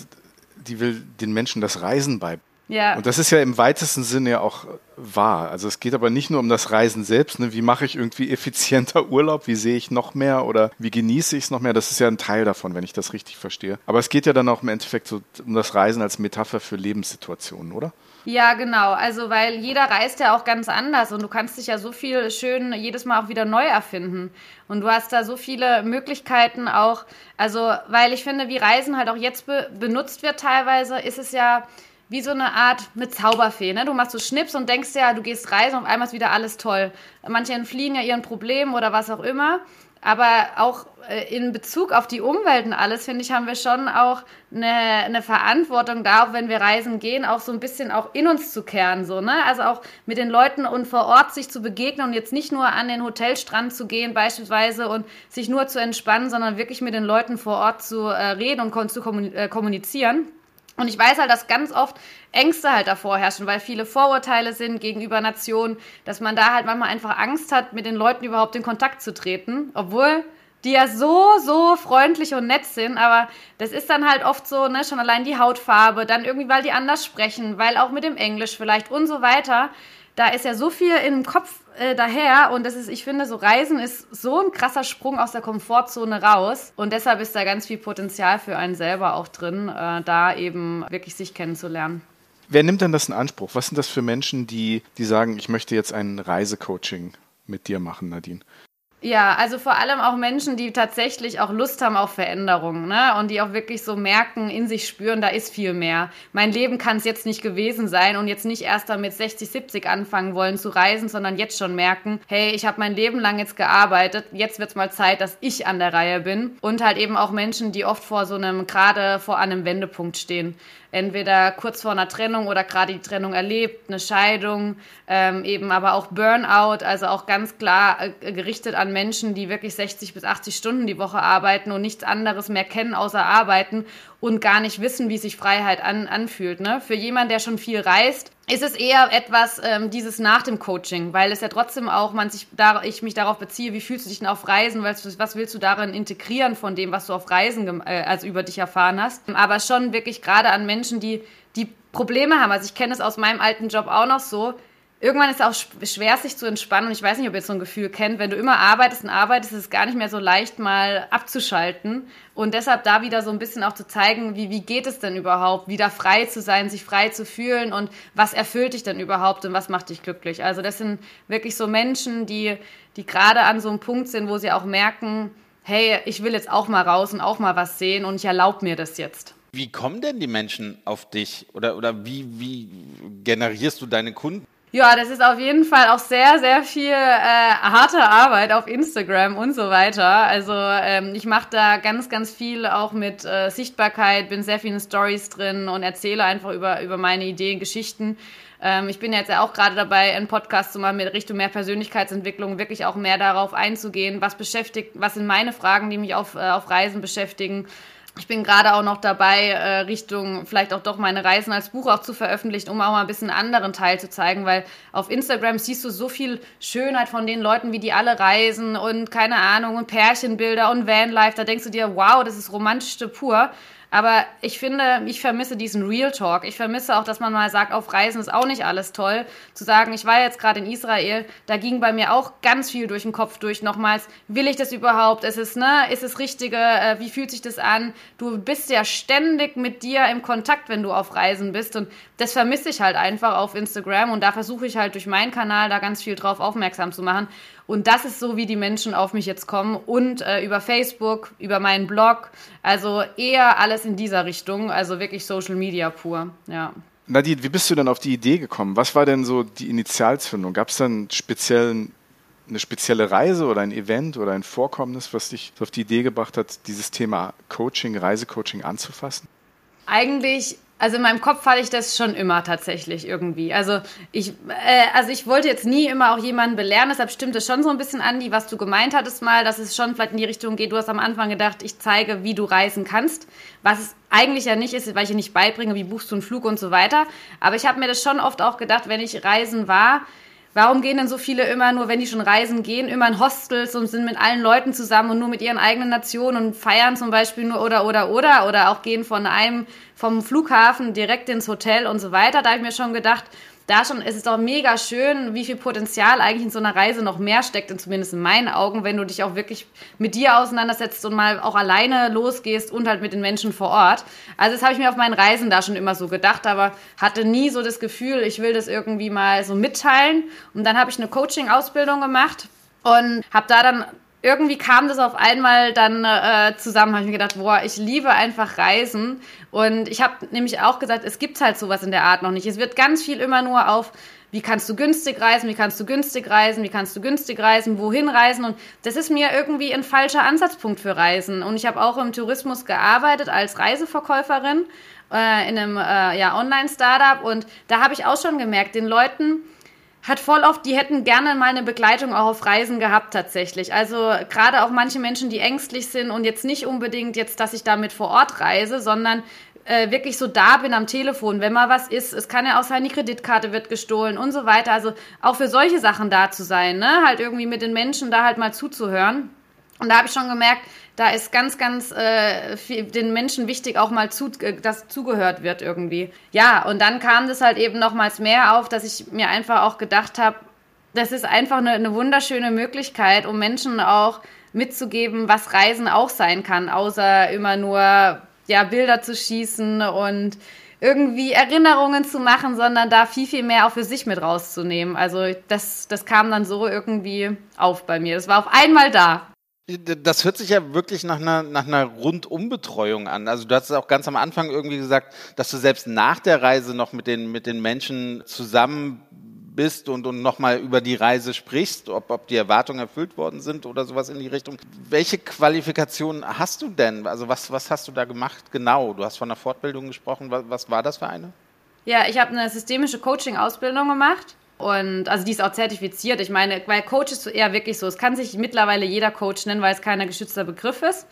die will den Menschen das Reisen beibringen. Ja. Und das ist ja im weitesten Sinne ja auch wahr. Also es geht aber nicht nur um das Reisen selbst. Ne? Wie mache ich irgendwie effizienter Urlaub? Wie sehe ich noch mehr oder wie genieße ich es noch mehr? Das ist ja ein Teil davon, wenn ich das richtig verstehe. Aber es geht ja dann auch im Endeffekt so um das Reisen als Metapher für Lebenssituationen, oder? Ja, genau. Also, weil jeder reist ja auch ganz anders und du kannst dich ja so viel schön jedes Mal auch wieder neu erfinden. Und du hast da so viele Möglichkeiten auch. Also, weil ich finde, wie Reisen halt auch jetzt be benutzt wird teilweise, ist es ja wie so eine Art mit Zauberfee. Ne? Du machst so Schnips und denkst ja, du gehst reisen und auf einmal ist wieder alles toll. Manche entfliehen ja ihren Problemen oder was auch immer. Aber auch äh, in Bezug auf die Umwelt und alles, finde ich, haben wir schon auch eine, eine Verantwortung da, auch wenn wir reisen gehen, auch so ein bisschen auch in uns zu kehren. So, ne? Also auch mit den Leuten und vor Ort sich zu begegnen und jetzt nicht nur an den Hotelstrand zu gehen beispielsweise und sich nur zu entspannen, sondern wirklich mit den Leuten vor Ort zu äh, reden und zu äh, kommunizieren. Und ich weiß halt, dass ganz oft Ängste halt davor herrschen, weil viele Vorurteile sind gegenüber Nationen, dass man da halt manchmal einfach Angst hat, mit den Leuten überhaupt in Kontakt zu treten, obwohl die ja so, so freundlich und nett sind, aber das ist dann halt oft so, ne, schon allein die Hautfarbe, dann irgendwie, weil die anders sprechen, weil auch mit dem Englisch vielleicht und so weiter da ist ja so viel im Kopf äh, daher und das ist, ich finde, so Reisen ist so ein krasser Sprung aus der Komfortzone raus und deshalb ist da ganz viel Potenzial für einen selber auch drin, äh, da eben wirklich sich kennenzulernen. Wer nimmt denn das in Anspruch? Was sind das für Menschen, die, die sagen, ich möchte jetzt ein Reisecoaching mit dir machen, Nadine? Ja, also vor allem auch Menschen, die tatsächlich auch Lust haben auf Veränderungen, ne? Und die auch wirklich so merken, in sich spüren, da ist viel mehr. Mein Leben kann es jetzt nicht gewesen sein und jetzt nicht erst damit 60, 70 anfangen wollen zu reisen, sondern jetzt schon merken, hey, ich habe mein Leben lang jetzt gearbeitet, jetzt wird es mal Zeit, dass ich an der Reihe bin. Und halt eben auch Menschen, die oft vor so einem, gerade vor einem Wendepunkt stehen entweder kurz vor einer Trennung oder gerade die Trennung erlebt, eine Scheidung, ähm, eben aber auch Burnout, also auch ganz klar äh, gerichtet an Menschen, die wirklich 60 bis 80 Stunden die Woche arbeiten und nichts anderes mehr kennen außer arbeiten und gar nicht wissen, wie sich Freiheit an, anfühlt. Ne? Für jemanden, der schon viel reist, ist es eher etwas ähm, dieses nach dem Coaching, weil es ja trotzdem auch man sich da, ich mich darauf beziehe, wie fühlst du dich denn auf Reisen, was, was willst du darin integrieren von dem, was du auf Reisen äh, also über dich erfahren hast. Aber schon wirklich gerade an Menschen, die die Probleme haben. Also ich kenne es aus meinem alten Job auch noch so irgendwann ist es auch schwer, sich zu entspannen. Und ich weiß nicht, ob ihr so ein Gefühl kennt. Wenn du immer arbeitest und arbeitest, ist es gar nicht mehr so leicht, mal abzuschalten. Und deshalb da wieder so ein bisschen auch zu zeigen, wie, wie geht es denn überhaupt, wieder frei zu sein, sich frei zu fühlen und was erfüllt dich denn überhaupt und was macht dich glücklich. Also das sind wirklich so Menschen, die, die gerade an so einem Punkt sind, wo sie auch merken, hey, ich will jetzt auch mal raus und auch mal was sehen und ich erlaube mir das jetzt. Wie kommen denn die Menschen auf dich oder, oder wie, wie generierst du deine Kunden? Ja, das ist auf jeden Fall auch sehr, sehr viel äh, harte Arbeit auf Instagram und so weiter. Also ähm, ich mache da ganz, ganz viel auch mit äh, Sichtbarkeit, bin sehr vielen Stories drin und erzähle einfach über, über meine Ideen, Geschichten. Ähm, ich bin jetzt ja auch gerade dabei, einen Podcast zu machen mit Richtung mehr Persönlichkeitsentwicklung, wirklich auch mehr darauf einzugehen, was beschäftigt, was sind meine Fragen, die mich auf, äh, auf Reisen beschäftigen Ich bin gerade auch noch dabei, äh, Richtung vielleicht auch doch meine Reisen als Buch auch zu veröffentlichen, um auch mal ein bisschen einen anderen Teil zu zeigen, weil auf Instagram siehst du so viel Schönheit von den Leuten, wie die alle reisen und keine Ahnung und Pärchenbilder und Vanlife. Da denkst du dir, wow, das ist romantischste pur. Aber ich finde, ich vermisse diesen Real Talk. Ich vermisse auch, dass man mal sagt, auf Reisen ist auch nicht alles toll. Zu sagen, ich war jetzt gerade in Israel, da ging bei mir auch ganz viel durch den Kopf durch. Nochmals, will ich das überhaupt? Ist es, ne, ist es Richtige? Äh, wie fühlt sich das an? Du bist ja ständig mit dir im Kontakt, wenn du auf Reisen bist. Und das vermisse ich halt einfach auf Instagram. Und da versuche ich halt durch meinen Kanal da ganz viel drauf aufmerksam zu machen. Und das ist so, wie die Menschen auf mich jetzt kommen. Und äh, über Facebook, über meinen Blog. Also eher alles in dieser Richtung. Also wirklich Social Media pur. Ja. Nadine, wie bist du denn auf die Idee gekommen? Was war denn so die Initialzündung? Gab es dann speziellen, eine spezielle Reise oder ein Event oder ein Vorkommnis, was dich auf die Idee gebracht hat, dieses Thema Coaching, Reisecoaching anzufassen? Eigentlich also in meinem Kopf hatte ich das schon immer tatsächlich irgendwie. Also ich, äh, also ich wollte jetzt nie immer auch jemanden belehren, deshalb stimmt es schon so ein bisschen, Andi, was du gemeint hattest mal, dass es schon vielleicht in die Richtung geht. Du hast am Anfang gedacht, ich zeige, wie du reisen kannst, was es eigentlich ja nicht ist, weil ich dir nicht beibringe, wie buchst du einen Flug und so weiter. Aber ich habe mir das schon oft auch gedacht, wenn ich reisen war, Warum gehen denn so viele immer nur, wenn die schon reisen gehen, immer in Hostels und sind mit allen Leuten zusammen und nur mit ihren eigenen Nationen und feiern zum Beispiel nur oder oder oder oder auch gehen von einem vom Flughafen direkt ins Hotel und so weiter. Da habe ich mir schon gedacht, da schon ist es doch mega schön, wie viel Potenzial eigentlich in so einer Reise noch mehr steckt, zumindest in meinen Augen, wenn du dich auch wirklich mit dir auseinandersetzt und mal auch alleine losgehst und halt mit den Menschen vor Ort. Also das habe ich mir auf meinen Reisen da schon immer so gedacht, aber hatte nie so das Gefühl, ich will das irgendwie mal so mitteilen. Und dann habe ich eine Coaching-Ausbildung gemacht und habe da dann irgendwie kam das auf einmal dann äh, zusammen, habe ich mir gedacht, boah, ich liebe einfach Reisen. Und ich habe nämlich auch gesagt, es gibt halt sowas in der Art noch nicht. Es wird ganz viel immer nur auf, wie kannst du günstig reisen, wie kannst du günstig reisen, wie kannst du günstig reisen, wohin reisen. Und das ist mir irgendwie ein falscher Ansatzpunkt für Reisen. Und ich habe auch im Tourismus gearbeitet als Reiseverkäuferin äh, in einem äh, ja, Online-Startup. Und da habe ich auch schon gemerkt, den Leuten hat voll oft, die hätten gerne mal eine Begleitung auch auf Reisen gehabt tatsächlich. Also gerade auch manche Menschen, die ängstlich sind und jetzt nicht unbedingt jetzt, dass ich damit vor Ort reise, sondern äh, wirklich so da bin am Telefon, wenn mal was ist. Es kann ja auch sein, die Kreditkarte wird gestohlen und so weiter. Also auch für solche Sachen da zu sein, ne? Halt irgendwie mit den Menschen da halt mal zuzuhören. Und da habe ich schon gemerkt, da ist ganz, ganz äh, viel, den Menschen wichtig, auch mal zu, äh, dass zugehört wird irgendwie. Ja, und dann kam das halt eben nochmals mehr auf, dass ich mir einfach auch gedacht habe, das ist einfach eine, eine wunderschöne Möglichkeit, um Menschen auch mitzugeben, was Reisen auch sein kann, außer immer nur ja, Bilder zu schießen und irgendwie Erinnerungen zu machen, sondern da viel, viel mehr auch für sich mit rauszunehmen. Also das, das kam dann so irgendwie auf bei mir. Das war auf einmal da. Das hört sich ja wirklich nach einer, nach einer Rundumbetreuung an. Also du hast es auch ganz am Anfang irgendwie gesagt, dass du selbst nach der Reise noch mit den, mit den Menschen zusammen bist und, und nochmal über die Reise sprichst, ob, ob die Erwartungen erfüllt worden sind oder sowas in die Richtung. Welche Qualifikationen hast du denn? Also was, was hast du da gemacht genau? Du hast von einer Fortbildung gesprochen. Was, was war das für eine? Ja, ich habe eine systemische Coaching-Ausbildung gemacht und also die ist auch zertifiziert. Ich meine, weil Coach ist eher wirklich so. Es kann sich mittlerweile jeder Coach nennen, weil es kein geschützter Begriff ist.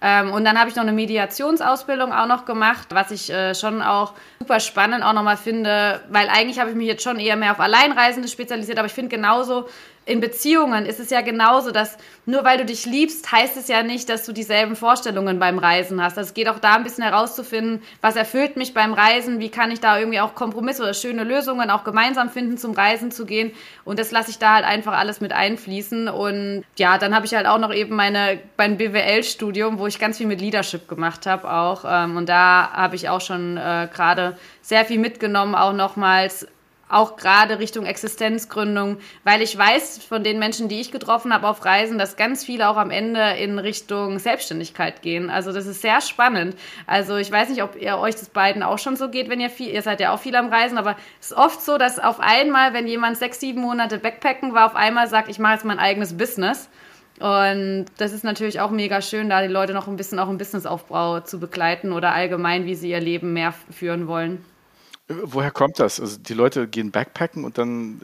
Ähm, und dann habe ich noch eine Mediationsausbildung auch noch gemacht, was ich äh, schon auch super spannend auch nochmal finde, weil eigentlich habe ich mich jetzt schon eher mehr auf Alleinreisende spezialisiert, aber ich finde genauso in Beziehungen ist es ja genauso, dass nur weil du dich liebst, heißt es ja nicht, dass du dieselben Vorstellungen beim Reisen hast. Also es geht auch da ein bisschen herauszufinden, was erfüllt mich beim Reisen, wie kann ich da irgendwie auch Kompromisse oder schöne Lösungen auch gemeinsam finden, zum Reisen zu gehen. Und das lasse ich da halt einfach alles mit einfließen. Und ja, dann habe ich halt auch noch eben meine, mein BWL-Studium, wo ich ganz viel mit Leadership gemacht habe auch. Ähm, und da habe ich auch schon äh, gerade sehr viel mitgenommen, auch nochmals auch gerade Richtung Existenzgründung, weil ich weiß von den Menschen, die ich getroffen habe auf Reisen, dass ganz viele auch am Ende in Richtung Selbstständigkeit gehen. Also das ist sehr spannend. Also ich weiß nicht, ob ihr euch das beiden auch schon so geht, wenn ihr viel, ihr seid ja auch viel am Reisen, aber es ist oft so, dass auf einmal, wenn jemand sechs, sieben Monate Backpacken war, auf einmal sagt, ich mache jetzt mein eigenes Business. Und das ist natürlich auch mega schön, da die Leute noch ein bisschen auch im Businessaufbau zu begleiten oder allgemein, wie sie ihr Leben mehr führen wollen. Woher kommt das? Also die Leute gehen Backpacken und dann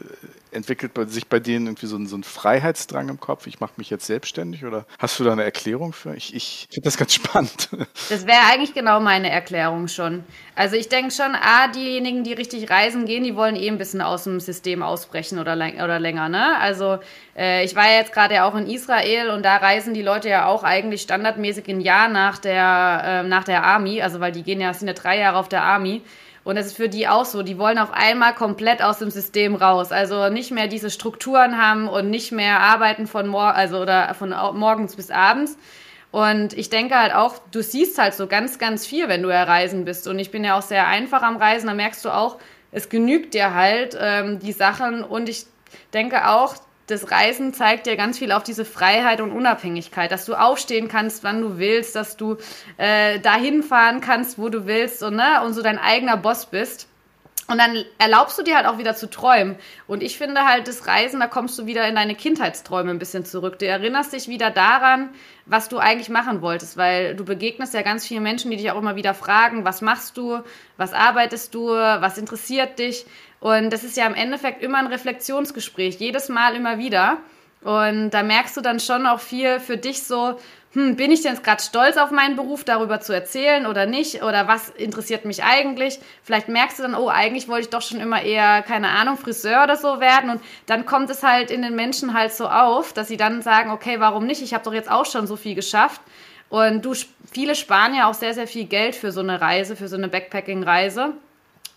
entwickelt sich bei denen irgendwie so ein, so ein Freiheitsdrang im Kopf? Ich mache mich jetzt selbstständig oder hast du da eine Erklärung für? Ich, ich finde das ganz spannend. Das wäre eigentlich genau meine Erklärung schon. Also ich denke schon, A, diejenigen, die richtig reisen gehen, die wollen eh ein bisschen aus dem System ausbrechen oder, oder länger. Ne? Also äh, ich war ja jetzt gerade ja auch in Israel und da reisen die Leute ja auch eigentlich standardmäßig ein Jahr nach der, äh, nach der Army, also weil die gehen ja, sind ja drei Jahre auf der Army. Und das ist für die auch so. Die wollen auf einmal komplett aus dem System raus. Also nicht mehr diese Strukturen haben und nicht mehr arbeiten von mor also oder von morgens bis abends. Und ich denke halt auch, du siehst halt so ganz, ganz viel, wenn du ja reisen bist. Und ich bin ja auch sehr einfach am Reisen. Da merkst du auch, es genügt dir halt ähm, die Sachen. Und ich denke auch, das Reisen zeigt dir ganz viel auf diese Freiheit und Unabhängigkeit, dass du aufstehen kannst, wann du willst, dass du äh, dahin fahren kannst, wo du willst und, ne, und so dein eigener Boss bist. Und dann erlaubst du dir halt auch wieder zu träumen. Und ich finde halt, das Reisen, da kommst du wieder in deine Kindheitsträume ein bisschen zurück. Du erinnerst dich wieder daran, was du eigentlich machen wolltest, weil du begegnest ja ganz vielen Menschen, die dich auch immer wieder fragen, was machst du, was arbeitest du, was interessiert dich. Und das ist ja im Endeffekt immer ein Reflexionsgespräch, jedes Mal immer wieder. Und da merkst du dann schon auch viel für dich so, hm, bin ich denn jetzt gerade stolz auf meinen Beruf, darüber zu erzählen oder nicht? Oder was interessiert mich eigentlich? Vielleicht merkst du dann, oh, eigentlich wollte ich doch schon immer eher, keine Ahnung, Friseur oder so werden. Und dann kommt es halt in den Menschen halt so auf, dass sie dann sagen, okay, warum nicht? Ich habe doch jetzt auch schon so viel geschafft. Und du, viele sparen ja auch sehr, sehr viel Geld für so eine Reise, für so eine Backpacking-Reise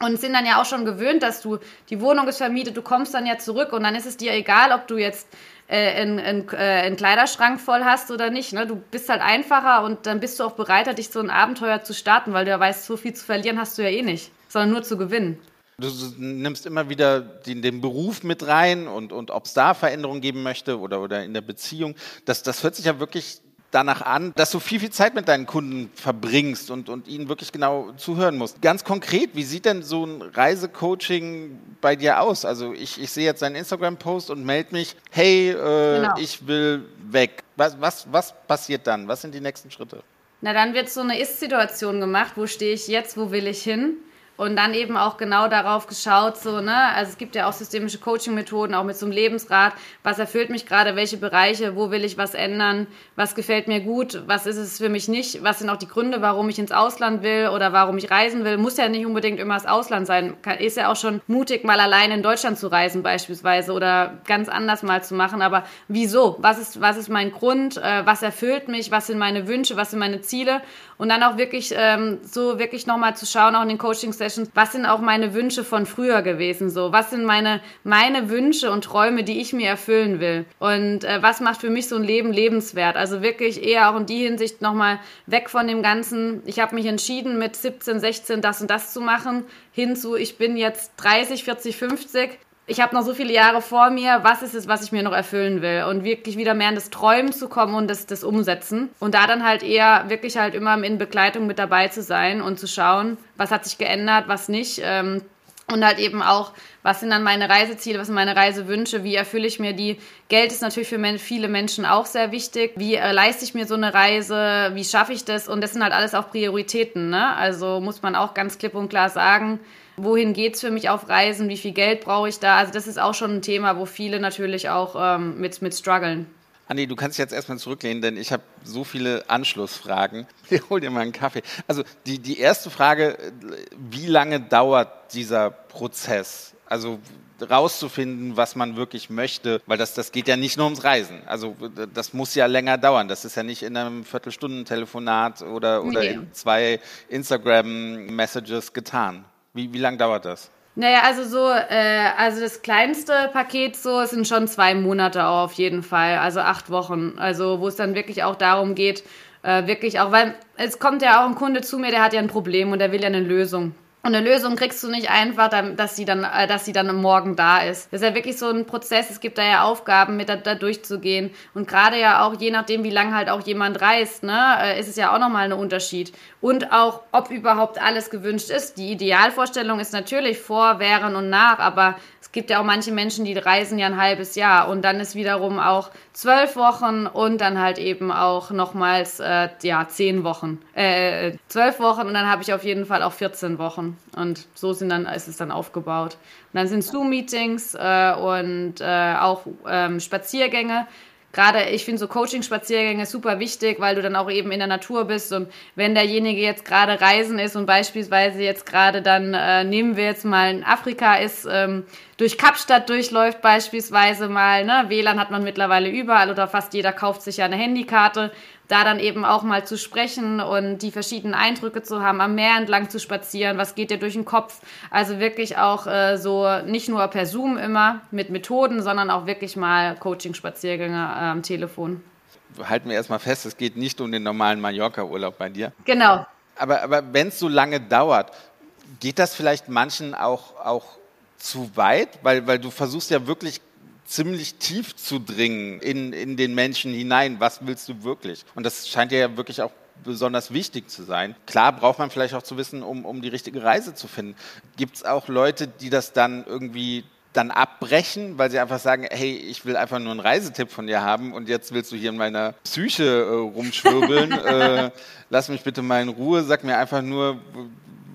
und sind dann ja auch schon gewöhnt, dass du die Wohnung ist vermietet, du kommst dann ja zurück und dann ist es dir egal, ob du jetzt äh, einen, einen, äh, einen Kleiderschrank voll hast oder nicht. Ne? Du bist halt einfacher und dann bist du auch bereit, dich so ein Abenteuer zu starten, weil du ja weißt, so viel zu verlieren hast du ja eh nicht, sondern nur zu gewinnen. Du nimmst immer wieder den, den Beruf mit rein und, und ob es da Veränderungen geben möchte oder, oder in der Beziehung. Das, das hört sich ja wirklich danach an, dass du viel, viel Zeit mit deinen Kunden verbringst und, und ihnen wirklich genau zuhören musst. Ganz konkret, wie sieht denn so ein Reisecoaching bei dir aus? Also ich, ich sehe jetzt deinen Instagram-Post und melde mich, hey, äh, genau. ich will weg. Was, was, was passiert dann? Was sind die nächsten Schritte? Na, dann wird so eine Ist-Situation gemacht. Wo stehe ich jetzt? Wo will ich hin? Und dann eben auch genau darauf geschaut, so, ne, also es gibt ja auch systemische Coaching-Methoden, auch mit so einem Lebensrat, was erfüllt mich gerade, welche Bereiche, wo will ich was ändern, was gefällt mir gut, was ist es für mich nicht, was sind auch die Gründe, warum ich ins Ausland will oder warum ich reisen will, muss ja nicht unbedingt immer das Ausland sein, ist ja auch schon mutig, mal allein in Deutschland zu reisen beispielsweise oder ganz anders mal zu machen, aber wieso, was ist, was ist mein Grund, äh, was erfüllt mich, was sind meine Wünsche, was sind meine Ziele? Und dann auch wirklich ähm, so wirklich nochmal zu schauen, auch in den Coaching-Sessions, was sind auch meine Wünsche von früher gewesen, so, was sind meine, meine Wünsche und Träume, die ich mir erfüllen will? Und äh, was macht für mich so ein Leben lebenswert, also wirklich eher auch in die Hinsicht nochmal weg von dem Ganzen, ich habe mich entschieden mit 17, 16 das und das zu machen, hinzu, ich bin jetzt 30, 40, 50 ich habe noch so viele Jahre vor mir, was ist es, was ich mir noch erfüllen will? Und wirklich wieder mehr in das Träumen zu kommen und das, das Umsetzen. Und da dann halt eher wirklich halt immer in Begleitung mit dabei zu sein und zu schauen, was hat sich geändert, was nicht. Ähm, und halt eben auch, was sind dann meine Reiseziele, was sind meine Reisewünsche, wie erfülle ich mir die. Geld ist natürlich für viele Menschen auch sehr wichtig. Wie äh, leiste ich mir so eine Reise, wie schaffe ich das? Und das sind halt alles auch Prioritäten, ne? Also muss man auch ganz klipp und klar sagen, wohin geht es für mich auf Reisen, wie viel Geld brauche ich da. Also das ist auch schon ein Thema, wo viele natürlich auch ähm, mit, mit strugglen. Andi, du kannst dich jetzt erstmal zurücklehnen, denn ich habe so viele Anschlussfragen. Ich hol dir mal einen Kaffee. Also die, die erste Frage, wie lange dauert dieser Prozess? Also rauszufinden, was man wirklich möchte, weil das, das geht ja nicht nur ums Reisen. Also das muss ja länger dauern. Das ist ja nicht in einem Viertelstunden-Telefonat oder, oder nee. in zwei Instagram-Messages getan. Wie, wie lange dauert das? Naja, also so, äh, also das kleinste Paket so sind schon zwei Monate auf jeden Fall, also acht Wochen. Also wo es dann wirklich auch darum geht, äh, wirklich auch, weil es kommt ja auch ein Kunde zu mir, der hat ja ein Problem und der will ja eine Lösung. Und eine Lösung kriegst du nicht einfach, dass sie dann, äh, dass sie dann Morgen da ist. Das ist ja wirklich so ein Prozess. Es gibt da ja Aufgaben, mit da, da durchzugehen. Und gerade ja auch, je nachdem, wie lange halt auch jemand reist, ne, äh, ist es ja auch nochmal ein Unterschied. Und auch, ob überhaupt alles gewünscht ist. Die Idealvorstellung ist natürlich vor, während und nach, aber es gibt ja auch manche Menschen, die reisen ja ein halbes Jahr und dann ist wiederum auch zwölf Wochen und dann halt eben auch nochmals äh, ja zehn Wochen, äh, zwölf Wochen und dann habe ich auf jeden Fall auch 14 Wochen. Und so sind dann ist es dann aufgebaut. Und dann sind Zoom-Meetings äh, und äh, auch ähm, Spaziergänge gerade, ich finde so Coaching-Spaziergänge super wichtig, weil du dann auch eben in der Natur bist. Und wenn derjenige jetzt gerade reisen ist und beispielsweise jetzt gerade dann, äh, nehmen wir jetzt mal in Afrika ist, ähm, durch Kapstadt durchläuft beispielsweise mal, ne, WLAN hat man mittlerweile überall oder fast jeder kauft sich ja eine Handykarte, da dann eben auch mal zu sprechen und die verschiedenen Eindrücke zu haben, am Meer entlang zu spazieren, was geht dir durch den Kopf, also wirklich auch äh, so nicht nur per Zoom immer mit Methoden, sondern auch wirklich mal Coaching-Spaziergänge äh, am Telefon. Halten wir erstmal fest, es geht nicht um den normalen Mallorca-Urlaub bei dir. Genau. Aber, aber wenn es so lange dauert, geht das vielleicht manchen auch, auch zu weit? Weil, weil du versuchst ja wirklich ziemlich tief zu dringen in, in den Menschen hinein. Was willst du wirklich? Und das scheint ja wirklich auch besonders wichtig zu sein. Klar braucht man vielleicht auch zu wissen, um, um die richtige Reise zu finden. Gibt es auch Leute, die das dann irgendwie dann abbrechen, weil sie einfach sagen, hey, ich will einfach nur einen Reisetipp von dir haben und jetzt willst du hier in meiner Psyche äh, rumschwirbeln. äh, lass mich bitte mal in Ruhe, sag mir einfach nur,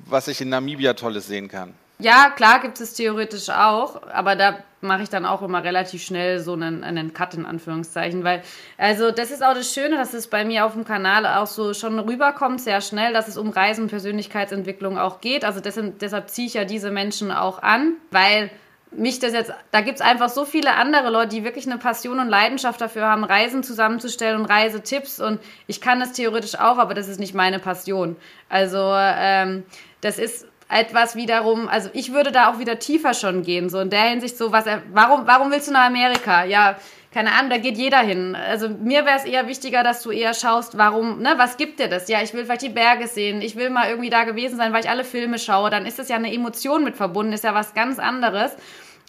was ich in Namibia Tolles sehen kann. Ja, klar gibt es theoretisch auch, aber da mache ich dann auch immer relativ schnell so einen, einen Cut in Anführungszeichen, weil also das ist auch das Schöne, dass es bei mir auf dem Kanal auch so schon rüberkommt, sehr schnell, dass es um Reisen und Persönlichkeitsentwicklung auch geht. Also deshalb, deshalb ziehe ich ja diese Menschen auch an, weil mich das jetzt, da gibt es einfach so viele andere Leute, die wirklich eine Passion und Leidenschaft dafür haben, Reisen zusammenzustellen und Reisetipps und ich kann das theoretisch auch, aber das ist nicht meine Passion. Also ähm, das ist etwas wiederum, also ich würde da auch wieder tiefer schon gehen, so in der Hinsicht so, was warum, warum willst du nach Amerika? Ja, keine Ahnung, da geht jeder hin. Also mir wäre es eher wichtiger, dass du eher schaust, warum, ne, was gibt dir das? Ja, ich will vielleicht die Berge sehen, ich will mal irgendwie da gewesen sein, weil ich alle Filme schaue, dann ist das ja eine Emotion mit verbunden, ist ja was ganz anderes.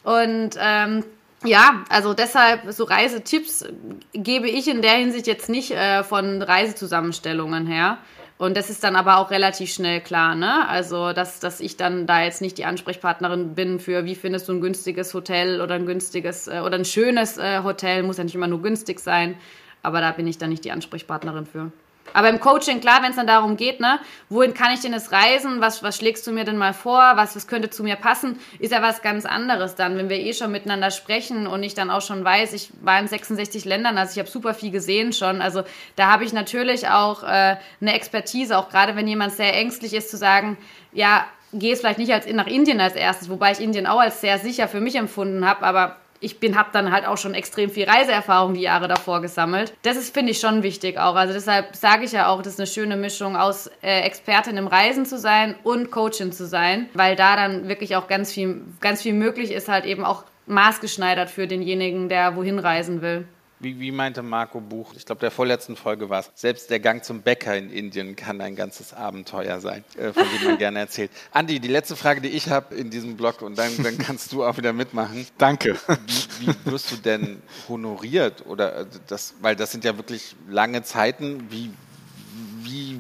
Und ähm, ja, also deshalb so Reisetipps gebe ich in der Hinsicht jetzt nicht äh, von Reisezusammenstellungen her. Und das ist dann aber auch relativ schnell klar, ne? Also, dass, dass ich dann da jetzt nicht die Ansprechpartnerin bin für, wie findest du ein günstiges Hotel oder ein günstiges äh, oder ein schönes äh, Hotel, muss ja nicht immer nur günstig sein, aber da bin ich dann nicht die Ansprechpartnerin für. Aber im Coaching, klar, wenn es dann darum geht, ne, wohin kann ich denn jetzt reisen? Was, was schlägst du mir denn mal vor? Was, was könnte zu mir passen? Ist ja was ganz anderes dann, wenn wir eh schon miteinander sprechen und ich dann auch schon weiß, ich war in 66 Ländern, also ich habe super viel gesehen schon. Also da habe ich natürlich auch äh, eine Expertise, auch gerade wenn jemand sehr ängstlich ist, zu sagen, ja, geh es vielleicht nicht als nach Indien als erstes, wobei ich Indien auch als sehr sicher für mich empfunden habe, aber ich bin, habe dann halt auch schon extrem viel Reiseerfahrung die Jahre davor gesammelt. Das ist, finde ich, schon wichtig auch. Also deshalb sage ich ja auch, das ist eine schöne Mischung aus äh, Expertin im Reisen zu sein und Coachin zu sein, weil da dann wirklich auch ganz viel, ganz viel möglich ist, halt eben auch maßgeschneidert für denjenigen, der wohin reisen will. Wie, wie meinte Marco Buch, ich glaube, der vorletzten Folge war es, selbst der Gang zum Bäcker in Indien kann ein ganzes Abenteuer sein, äh, von dem man gerne erzählt. Andi, die letzte Frage, die ich habe in diesem Blog, und dann, dann kannst du auch wieder mitmachen. Danke. Wie, wie wirst du denn honoriert? Oder äh, das, weil das sind ja wirklich lange Zeiten. Wie, wie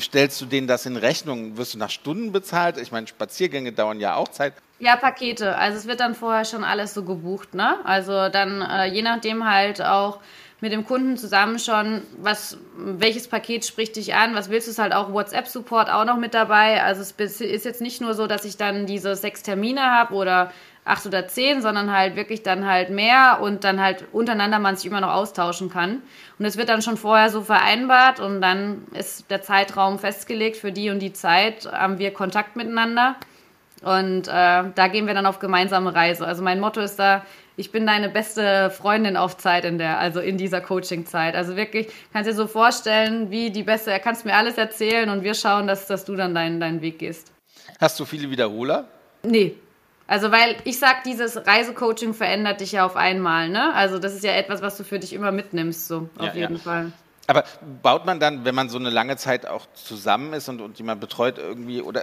stellst du denen das in Rechnung? Wirst du nach Stunden bezahlt? Ich meine, Spaziergänge dauern ja auch Zeit. Ja, Pakete. Also es wird dann vorher schon alles so gebucht, ne? Also dann äh, je nachdem halt auch mit dem Kunden zusammen schon, was, welches Paket spricht dich an, was willst du, ist halt auch WhatsApp-Support auch noch mit dabei. Also es ist jetzt nicht nur so, dass ich dann diese sechs Termine habe oder acht oder zehn, sondern halt wirklich dann halt mehr und dann halt untereinander man sich immer noch austauschen kann. Und es wird dann schon vorher so vereinbart und dann ist der Zeitraum festgelegt für die und die Zeit, haben wir Kontakt miteinander. Und äh, da gehen wir dann auf gemeinsame Reise. Also mein Motto ist da, ich bin deine beste Freundin auf Zeit in der, also in dieser Coaching-Zeit. Also wirklich, kannst dir so vorstellen, wie die beste, er kannst mir alles erzählen und wir schauen, dass, dass du dann deinen, deinen Weg gehst. Hast du viele Wiederholer? Nee. Also, weil ich sag, dieses Reisecoaching verändert dich ja auf einmal, ne? Also, das ist ja etwas, was du für dich immer mitnimmst, so, auf ja, jeden ja. Fall. Aber baut man dann, wenn man so eine lange Zeit auch zusammen ist und, und jemand betreut irgendwie, oder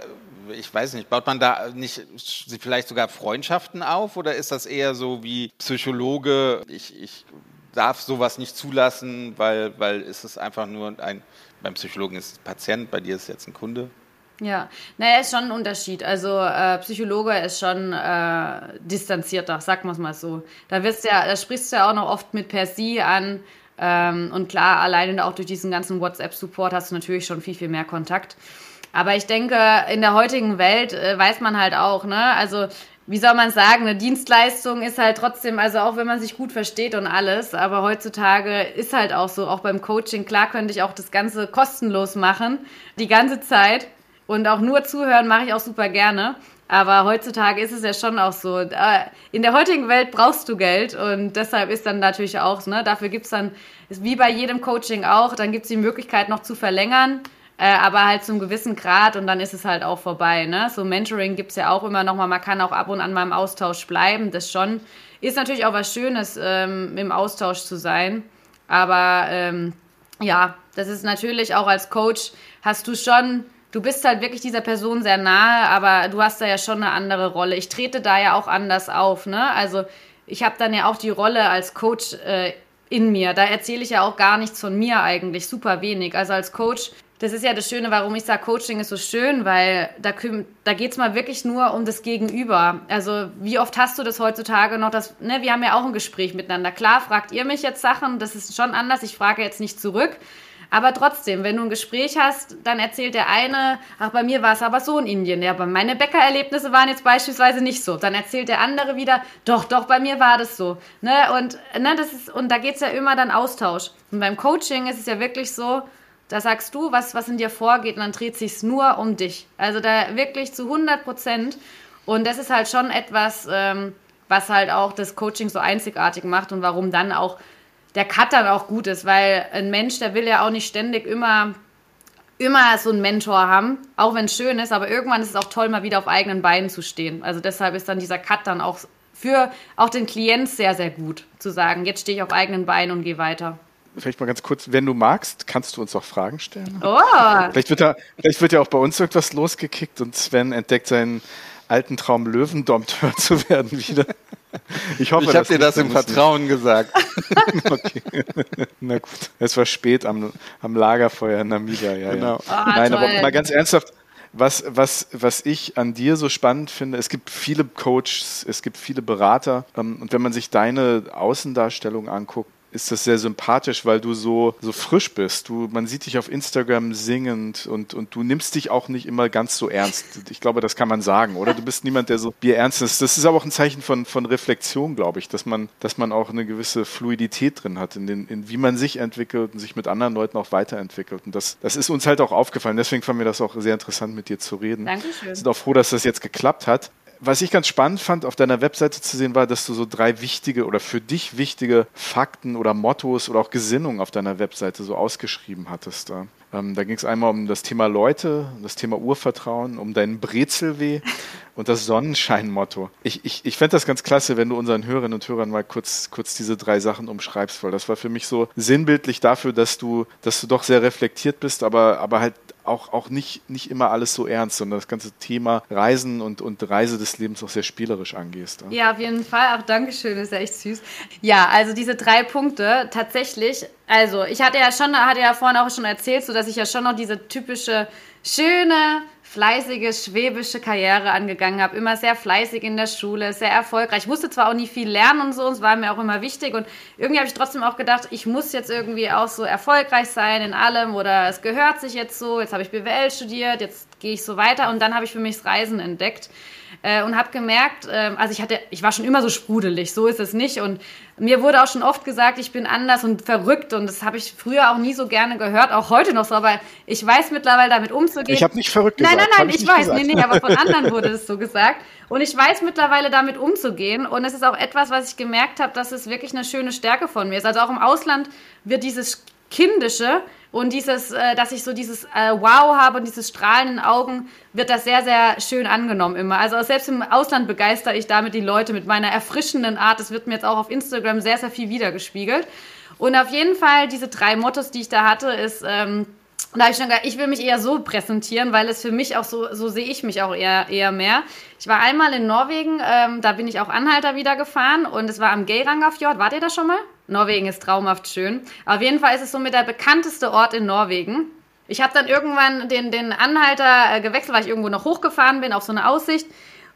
ich weiß nicht, baut man da nicht vielleicht sogar Freundschaften auf oder ist das eher so wie Psychologe, ich, ich darf sowas nicht zulassen, weil, weil ist es einfach nur ein, beim Psychologen ist es Patient, bei dir ist es jetzt ein Kunde? Ja, naja, ist schon ein Unterschied. Also äh, Psychologe ist schon äh, distanzierter, wir es mal so. Da wirst ja, da sprichst du ja auch noch oft mit per Sie an. Ähm, und klar, alleine auch durch diesen ganzen WhatsApp-Support hast du natürlich schon viel, viel mehr Kontakt. Aber ich denke, in der heutigen Welt äh, weiß man halt auch, ne? Also wie soll man sagen, eine Dienstleistung ist halt trotzdem, also auch wenn man sich gut versteht und alles, aber heutzutage ist halt auch so, auch beim Coaching, klar könnte ich auch das Ganze kostenlos machen, die ganze Zeit und auch nur zuhören mache ich auch super gerne. Aber heutzutage ist es ja schon auch so, in der heutigen Welt brauchst du Geld und deshalb ist dann natürlich auch, ne, dafür gibt es dann, wie bei jedem Coaching auch, dann gibt es die Möglichkeit noch zu verlängern äh, aber halt zum gewissen Grad und dann ist es halt auch vorbei. Ne? So Mentoring gibt es ja auch immer noch mal. Man kann auch ab und an mal im Austausch bleiben. Das schon ist natürlich auch was Schönes, ähm, im Austausch zu sein. Aber ähm, ja, das ist natürlich auch als Coach hast du schon, du bist halt wirklich dieser Person sehr nahe, aber du hast da ja schon eine andere Rolle. Ich trete da ja auch anders auf. Ne? Also ich habe dann ja auch die Rolle als Coach äh, in mir. Da erzähle ich ja auch gar nichts von mir eigentlich, super wenig. Also als Coach das ist ja das Schöne, warum ich sage, Coaching ist so schön, weil da, da geht es mal wirklich nur um das Gegenüber. Also wie oft hast du das heutzutage noch? Dass, ne, wir haben ja auch ein Gespräch miteinander. Klar, fragt ihr mich jetzt Sachen, das ist schon anders, ich frage jetzt nicht zurück. Aber trotzdem, wenn du ein Gespräch hast, dann erzählt der eine, ach, bei mir war es aber so in Indien. Ja, aber meine Bäckererlebnisse waren jetzt beispielsweise nicht so. Dann erzählt der andere wieder, doch, doch, bei mir war das so. Ne? Und, ne, das ist, und da geht es ja immer dann Austausch. Und beim Coaching ist es ja wirklich so, da sagst du, was, was in dir vorgeht und dann dreht sich nur um dich. Also da wirklich zu 100 Prozent. Und das ist halt schon etwas, ähm, was halt auch das Coaching so einzigartig macht und warum dann auch der Cut dann auch gut ist, weil ein Mensch, der will ja auch nicht ständig immer immer so einen Mentor haben, auch wenn es schön ist, aber irgendwann ist es auch toll, mal wieder auf eigenen Beinen zu stehen. Also deshalb ist dann dieser Cut dann auch für auch den Klient sehr, sehr gut, zu sagen, jetzt stehe ich auf eigenen Beinen und gehe weiter vielleicht mal ganz kurz, wenn du magst, kannst du uns auch Fragen stellen. Oh. Vielleicht wird, da, vielleicht wird ja auch bei uns irgendwas losgekickt und Sven entdeckt seinen alten Traum, Löwendompteur zu werden wieder. Ich hoffe, ich habe dir das im Vertrauen nicht. gesagt. okay. Na gut, es war spät am, am Lagerfeuer in Namibia. Ja, genau. Ja. Oh, Nein, toll. aber mal ganz ernsthaft, was, was, was ich an dir so spannend finde, es gibt viele Coaches, es gibt viele Berater ähm, und wenn man sich deine Außendarstellung anguckt, ist das sehr sympathisch, weil du so, so frisch bist. Du, man sieht dich auf Instagram singend und, und du nimmst dich auch nicht immer ganz so ernst. Ich glaube, das kann man sagen, oder? Du bist niemand, der so Bier ernst ist. Das ist aber auch ein Zeichen von, von Reflexion, glaube ich, dass man, dass man auch eine gewisse Fluidität drin hat, in, den, in wie man sich entwickelt und sich mit anderen Leuten auch weiterentwickelt. Und das, das ist uns halt auch aufgefallen. Deswegen fand mir das auch sehr interessant, mit dir zu reden. Dankeschön. Wir sind auch froh, dass das jetzt geklappt hat was ich ganz spannend fand, auf deiner Webseite zu sehen, war, dass du so drei wichtige oder für dich wichtige Fakten oder Mottos oder auch Gesinnungen auf deiner Webseite so ausgeschrieben hattest. Da, ähm, da ging es einmal um das Thema Leute, das Thema Urvertrauen, um deinen Brezelweh und das Sonnenschein-Motto. Ich, ich, ich fände das ganz klasse, wenn du unseren Hörerinnen und Hörern mal kurz, kurz diese drei Sachen umschreibst, weil das war für mich so sinnbildlich dafür, dass du, dass du doch sehr reflektiert bist, aber, aber halt auch, auch nicht, nicht immer alles so ernst, sondern das ganze Thema Reisen und, und Reise des Lebens auch sehr spielerisch angehst. Ja, auf jeden Fall. Auch Dankeschön, ist ja echt süß. Ja, also diese drei Punkte, tatsächlich, also ich hatte ja schon, hatte ja vorhin auch schon erzählt, so dass ich ja schon noch diese typische schöne fleißige schwäbische Karriere angegangen habe, immer sehr fleißig in der Schule, sehr erfolgreich. Ich musste zwar auch nie viel lernen und so, es war mir auch immer wichtig und irgendwie habe ich trotzdem auch gedacht, ich muss jetzt irgendwie auch so erfolgreich sein in allem oder es gehört sich jetzt so, jetzt habe ich BWL studiert, jetzt gehe ich so weiter und dann habe ich für mich das Reisen entdeckt äh, und habe gemerkt, äh, also ich hatte, ich war schon immer so sprudelig, so ist es nicht und mir wurde auch schon oft gesagt, ich bin anders und verrückt und das habe ich früher auch nie so gerne gehört, auch heute noch so, aber ich weiß mittlerweile damit umzugehen. Ich habe nicht verrückt. Nein, nein, nein, ich, ich weiß, gesagt. nee, nee, aber von anderen wurde es so gesagt und ich weiß mittlerweile damit umzugehen und es ist auch etwas, was ich gemerkt habe, dass es wirklich eine schöne Stärke von mir ist. Also auch im Ausland wird dieses Kindische und dieses, äh, dass ich so dieses äh, Wow habe und dieses strahlenden Augen, wird das sehr, sehr schön angenommen immer. Also selbst im Ausland begeistere ich damit die Leute mit meiner erfrischenden Art. Das wird mir jetzt auch auf Instagram sehr, sehr viel wiedergespiegelt. Und auf jeden Fall, diese drei Mottos, die ich da hatte, ist, ähm, da habe ich schon gesagt, ich will mich eher so präsentieren, weil es für mich auch so, so sehe ich mich auch eher, eher mehr. Ich war einmal in Norwegen, ähm, da bin ich auch Anhalter wieder gefahren und es war am Geiranger-Fjord. Wart ihr da schon mal? Norwegen ist traumhaft schön. Auf jeden Fall ist es so mit der bekannteste Ort in Norwegen. ich habe dann irgendwann den, den Anhalter äh, gewechselt, weil ich irgendwo noch hochgefahren bin auf so eine Aussicht.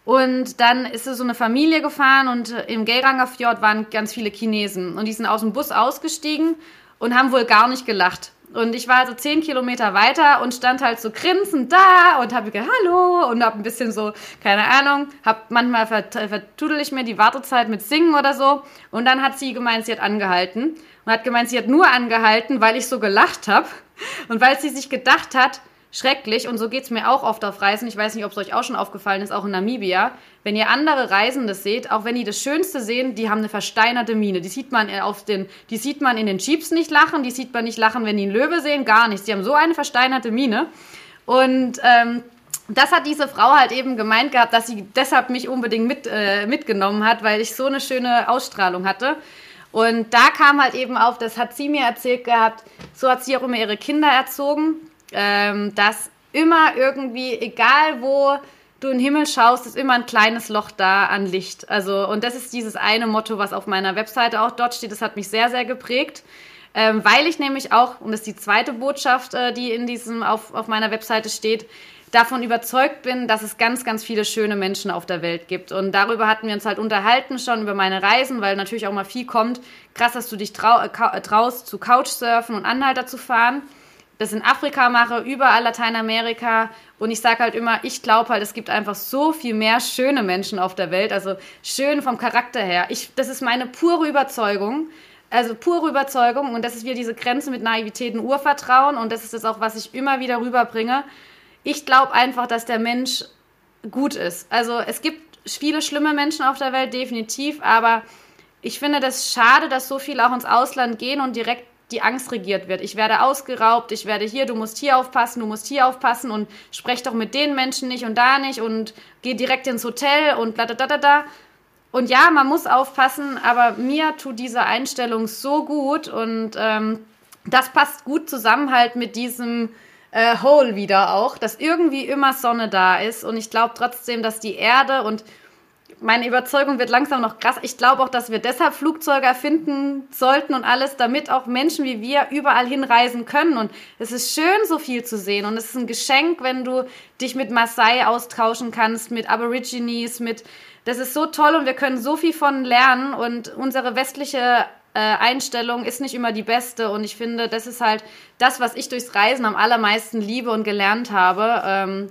Und dann ist so eine Familie gefahren und äh, im Geiranger Fjord waren ganz viele Chinesen. Und die sind aus dem Bus ausgestiegen und haben wohl gar nicht gelacht. Und ich war also zehn Kilometer weiter und stand halt so grinsend da und habe gesagt, hallo und habe ein bisschen so, keine Ahnung, hab manchmal vertudel ich mir die Wartezeit mit Singen oder so. Und dann hat sie gemeint, sie hat angehalten und hat gemeint, sie hat nur angehalten, weil ich so gelacht habe und weil sie sich gedacht hat, schrecklich und so geht es mir auch oft auf Reisen. Ich weiß nicht, ob es euch auch schon aufgefallen ist, auch in Namibia. Wenn ihr andere Reisende seht, auch wenn die das Schönste sehen, die haben eine versteinerte Miene. Die sieht man auf den, die sieht man in den Jeeps nicht lachen, die sieht man nicht lachen, wenn die einen Löwe sehen, gar nichts. Die haben so eine versteinerte Miene. Und ähm, das hat diese Frau halt eben gemeint gehabt, dass sie deshalb mich unbedingt mit, äh, mitgenommen hat, weil ich so eine schöne Ausstrahlung hatte. Und da kam halt eben auf, das hat sie mir erzählt gehabt, so hat sie auch immer ihre Kinder erzogen, ähm, dass immer irgendwie, egal wo du in den Himmel schaust, ist immer ein kleines Loch da an Licht. Also, und das ist dieses eine Motto, was auf meiner Webseite auch dort steht. Das hat mich sehr, sehr geprägt. Ähm, weil ich nämlich auch, und das ist die zweite Botschaft, äh, die in diesem, auf, auf meiner Webseite steht, davon überzeugt bin, dass es ganz, ganz viele schöne Menschen auf der Welt gibt. Und darüber hatten wir uns halt unterhalten schon über meine Reisen, weil natürlich auch mal viel kommt. Krass, dass du dich trau äh, traust, zu Couchsurfen und Anhalter zu fahren. Das in Afrika mache, überall Lateinamerika. Und ich sage halt immer, ich glaube halt, es gibt einfach so viel mehr schöne Menschen auf der Welt. Also schön vom Charakter her. Ich, das ist meine pure Überzeugung also pure Überzeugung und das ist wieder diese Grenze mit Naivität und Urvertrauen und das ist das auch, was ich immer wieder rüberbringe ich glaube einfach, dass der Mensch gut ist. Also es gibt viele schlimme Menschen auf der Welt, definitiv, aber ich finde das schade, dass so viele auch ins Ausland gehen und direkt die Angst regiert wird. Ich werde ausgeraubt, ich werde hier, du musst hier aufpassen, du musst hier aufpassen und sprech doch mit den Menschen nicht und da nicht und geh direkt ins Hotel und bla da da da da. Und ja, man muss aufpassen, aber mir tut diese Einstellung so gut und ähm, das passt gut zusammen halt mit diesem äh, Hole wieder auch, dass irgendwie immer Sonne da ist. Und ich glaube trotzdem, dass die Erde und meine Überzeugung wird langsam noch krass. Ich glaube auch, dass wir deshalb Flugzeuge erfinden sollten und alles, damit auch Menschen wie wir überall hinreisen können. Und es ist schön, so viel zu sehen. Und es ist ein Geschenk, wenn du dich mit Maasai austauschen kannst, mit Aborigines, mit. Das ist so toll und wir können so viel von lernen. Und unsere westliche äh, Einstellung ist nicht immer die beste. Und ich finde, das ist halt das, was ich durchs Reisen am allermeisten liebe und gelernt habe. Ähm,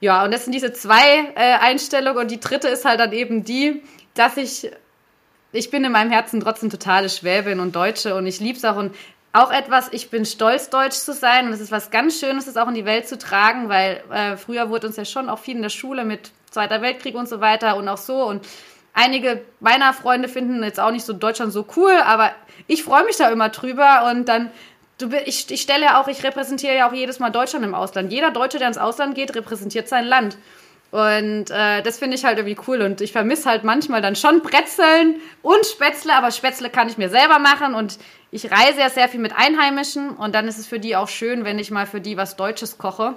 ja, und das sind diese zwei äh, Einstellungen. Und die dritte ist halt dann eben die, dass ich, ich bin in meinem Herzen trotzdem totale Schwäbin und Deutsche und ich liebe es auch. Und auch etwas, ich bin stolz, deutsch zu sein. Und es ist was ganz Schönes, das auch in die Welt zu tragen, weil äh, früher wurde uns ja schon auch viel in der Schule mit Zweiter Weltkrieg und so weiter und auch so. Und einige meiner Freunde finden jetzt auch nicht so Deutschland so cool, aber ich freue mich da immer drüber und dann Du, ich, ich stelle ja auch, ich repräsentiere ja auch jedes Mal Deutschland im Ausland. Jeder Deutsche, der ins Ausland geht, repräsentiert sein Land. Und äh, das finde ich halt irgendwie cool. Und ich vermisse halt manchmal dann schon Brezeln und Spätzle, aber Spätzle kann ich mir selber machen. Und ich reise ja sehr viel mit Einheimischen. Und dann ist es für die auch schön, wenn ich mal für die was Deutsches koche.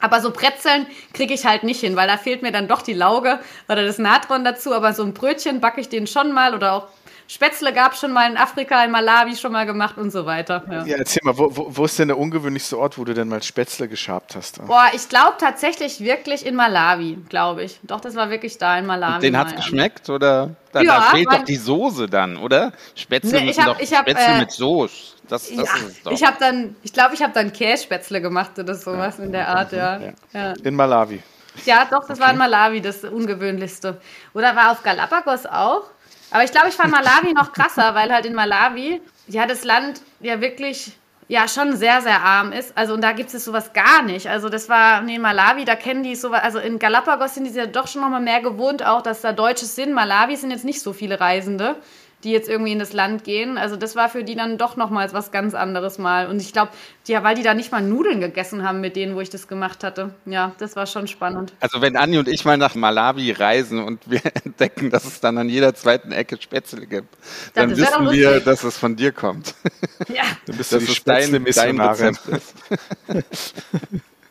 Aber so Brezeln kriege ich halt nicht hin, weil da fehlt mir dann doch die Lauge oder das Natron dazu. Aber so ein Brötchen backe ich den schon mal oder auch Spätzle gab es schon mal in Afrika, in Malawi schon mal gemacht und so weiter. Ja, ja erzähl mal, wo, wo, wo, ist denn der ungewöhnlichste Ort, wo du denn mal Spätzle geschabt hast? Boah, ich glaube tatsächlich wirklich in Malawi, glaube ich. Doch, das war wirklich da in Malawi. Und den hat es geschmeckt oder? Da, ja, da fehlt doch die Soße dann, oder? Spätzle, nee, hab, doch, hab, Spätzle äh, mit Soße. Das, das ja, ist es doch. Ich habe dann, ich glaube, ich habe dann Kässpätzle gemacht oder sowas ja, in der Art, ja. ja. In Malawi. Ja, doch, das okay. war in Malawi das Ungewöhnlichste. Oder war auf Galapagos auch? Aber ich glaube, ich fand Malawi noch krasser, weil halt in Malawi, ja, das Land ja wirklich ja schon sehr, sehr arm ist. Also und da gibt es sowas gar nicht. Also das war, nee, Malawi, da kennen die sowas, also in Galapagos sind die ja doch schon nochmal mehr gewohnt, auch dass da Deutsche sind. Malawi sind jetzt nicht so viele Reisende die jetzt irgendwie in das Land gehen. Also das war für die dann doch nochmals was ganz anderes mal. Und ich glaube, ja, weil die da nicht mal Nudeln gegessen haben mit denen, wo ich das gemacht hatte. Ja, das war schon spannend. Also wenn Anni und ich mal nach Malawi reisen und wir entdecken, dass es dann an jeder zweiten Ecke Spätzle gibt, dann das wissen wir, dass es von dir kommt. Ja. Dann bist du das die dein, dein Rezept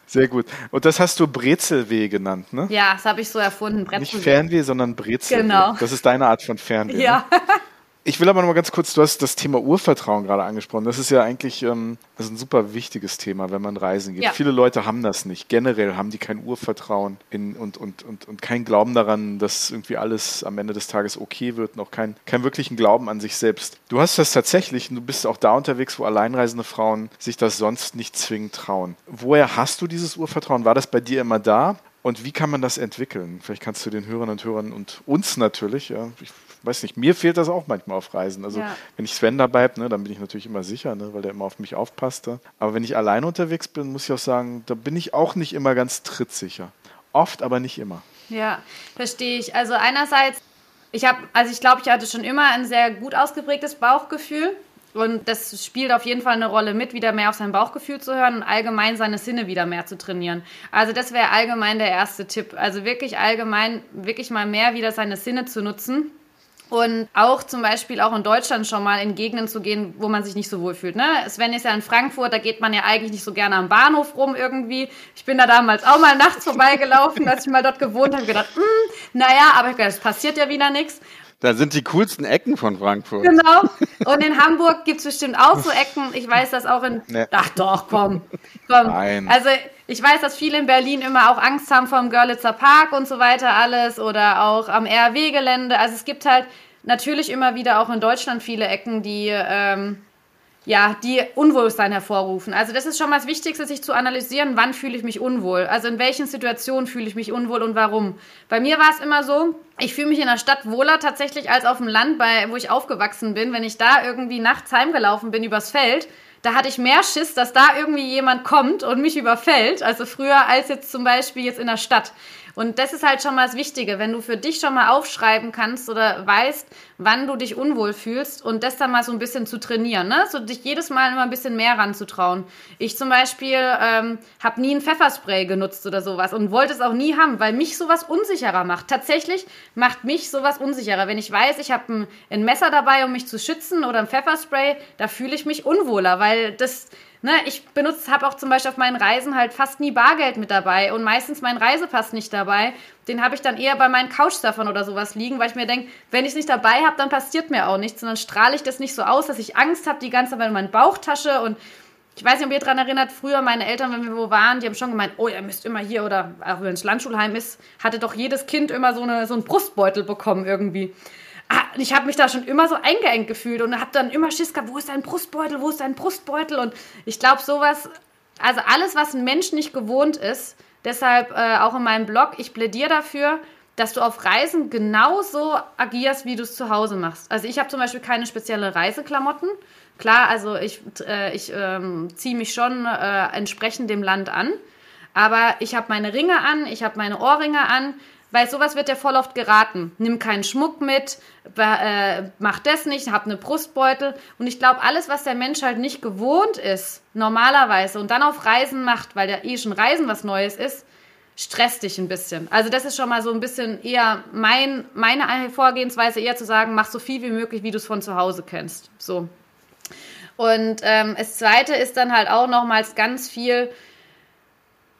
Sehr gut. Und das hast du Brezelweh genannt, ne? Ja, das habe ich so erfunden. Brezelweh. Nicht Fernweh, sondern Brezelweh. Genau. Das ist deine Art von Fernweh. Ja. Ne? Ich will aber noch mal ganz kurz, du hast das Thema Urvertrauen gerade angesprochen. Das ist ja eigentlich ähm, das ist ein super wichtiges Thema, wenn man reisen geht. Ja. Viele Leute haben das nicht. Generell haben die kein Urvertrauen in, und, und, und, und kein Glauben daran, dass irgendwie alles am Ende des Tages okay wird, noch kein, kein wirklichen Glauben an sich selbst. Du hast das tatsächlich und du bist auch da unterwegs, wo alleinreisende Frauen sich das sonst nicht zwingend trauen. Woher hast du dieses Urvertrauen? War das bei dir immer da? Und wie kann man das entwickeln? Vielleicht kannst du den Hörern und Hörern und uns natürlich, ja, ich weiß nicht, mir fehlt das auch manchmal auf Reisen. Also ja. wenn ich Sven dabei habe, ne, dann bin ich natürlich immer sicher, ne, weil der immer auf mich aufpasste. Aber wenn ich alleine unterwegs bin, muss ich auch sagen, da bin ich auch nicht immer ganz trittsicher. Oft, aber nicht immer. Ja, verstehe ich. Also einerseits, ich habe, also ich glaube, ich hatte schon immer ein sehr gut ausgeprägtes Bauchgefühl. Und das spielt auf jeden Fall eine Rolle mit, wieder mehr auf sein Bauchgefühl zu hören und allgemein seine Sinne wieder mehr zu trainieren. Also das wäre allgemein der erste Tipp. Also wirklich allgemein, wirklich mal mehr wieder seine Sinne zu nutzen. Und auch zum Beispiel auch in Deutschland schon mal in Gegenden zu gehen, wo man sich nicht so wohl fühlt. Ne? Sven ist ja in Frankfurt, da geht man ja eigentlich nicht so gerne am Bahnhof rum irgendwie. Ich bin da damals auch mal nachts vorbeigelaufen, als ich mal dort gewohnt habe, gedacht, hm, naja, aber es passiert ja wieder nichts. Da sind die coolsten Ecken von Frankfurt. Genau. Und in Hamburg gibt es bestimmt auch so Ecken. Ich weiß das auch in. Nee. Ach doch, komm. komm. Nein. Also ich weiß, dass viele in Berlin immer auch Angst haben vor dem Görlitzer Park und so weiter alles oder auch am RW-Gelände. Also es gibt halt natürlich immer wieder auch in Deutschland viele Ecken, die ähm, ja, die Unwohlsein hervorrufen. Also das ist schon mal das Wichtigste, sich zu analysieren, wann fühle ich mich unwohl. Also in welchen Situationen fühle ich mich unwohl und warum. Bei mir war es immer so, ich fühle mich in der Stadt wohler tatsächlich als auf dem Land, bei, wo ich aufgewachsen bin. Wenn ich da irgendwie nachts heimgelaufen bin übers Feld, da hatte ich mehr Schiss, dass da irgendwie jemand kommt und mich überfällt, also früher als jetzt zum Beispiel jetzt in der Stadt. Und das ist halt schon mal das Wichtige, wenn du für dich schon mal aufschreiben kannst oder weißt, wann du dich unwohl fühlst und das dann mal so ein bisschen zu trainieren, ne? so dich jedes Mal immer ein bisschen mehr ranzutrauen. Ich zum Beispiel ähm, habe nie ein Pfefferspray genutzt oder sowas und wollte es auch nie haben, weil mich sowas unsicherer macht. Tatsächlich macht mich sowas unsicherer. Wenn ich weiß, ich habe ein, ein Messer dabei, um mich zu schützen oder ein Pfefferspray, da fühle ich mich unwohler, weil das ne, ich benutze, habe auch zum Beispiel auf meinen Reisen halt fast nie Bargeld mit dabei und meistens meinen Reisepass nicht dabei. Den habe ich dann eher bei meinen Couchsurfern oder sowas liegen, weil ich mir denke, wenn ich es nicht dabei habe, dann passiert mir auch nichts und dann strahle ich das nicht so aus, dass ich Angst habe die ganze Zeit in meiner Bauchtasche und ich weiß nicht, ob ihr daran erinnert, früher meine Eltern, wenn wir wo waren, die haben schon gemeint, oh, ihr müsst immer hier oder auch wenn es Landschulheim ist, hatte doch jedes Kind immer so, eine, so einen Brustbeutel bekommen irgendwie. Ah, ich habe mich da schon immer so eingeengt gefühlt und habe dann immer Schiss gehabt, wo ist dein Brustbeutel, wo ist dein Brustbeutel? Und ich glaube, sowas, also alles, was ein Mensch nicht gewohnt ist, deshalb äh, auch in meinem Blog, ich plädiere dafür, dass du auf Reisen genauso agierst, wie du es zu Hause machst. Also ich habe zum Beispiel keine spezielle Reiseklamotten. Klar, also ich, äh, ich ähm, ziehe mich schon äh, entsprechend dem Land an. Aber ich habe meine Ringe an, ich habe meine Ohrringe an, weil sowas wird ja voll oft geraten. Nimm keinen Schmuck mit, äh, mach das nicht, hab eine Brustbeutel. Und ich glaube, alles, was der Mensch halt nicht gewohnt ist, normalerweise, und dann auf Reisen macht, weil der eh schon Reisen was Neues ist, stresst dich ein bisschen. Also das ist schon mal so ein bisschen eher mein, meine Vorgehensweise, eher zu sagen, mach so viel wie möglich, wie du es von zu Hause kennst. So. Und ähm, das Zweite ist dann halt auch nochmals ganz viel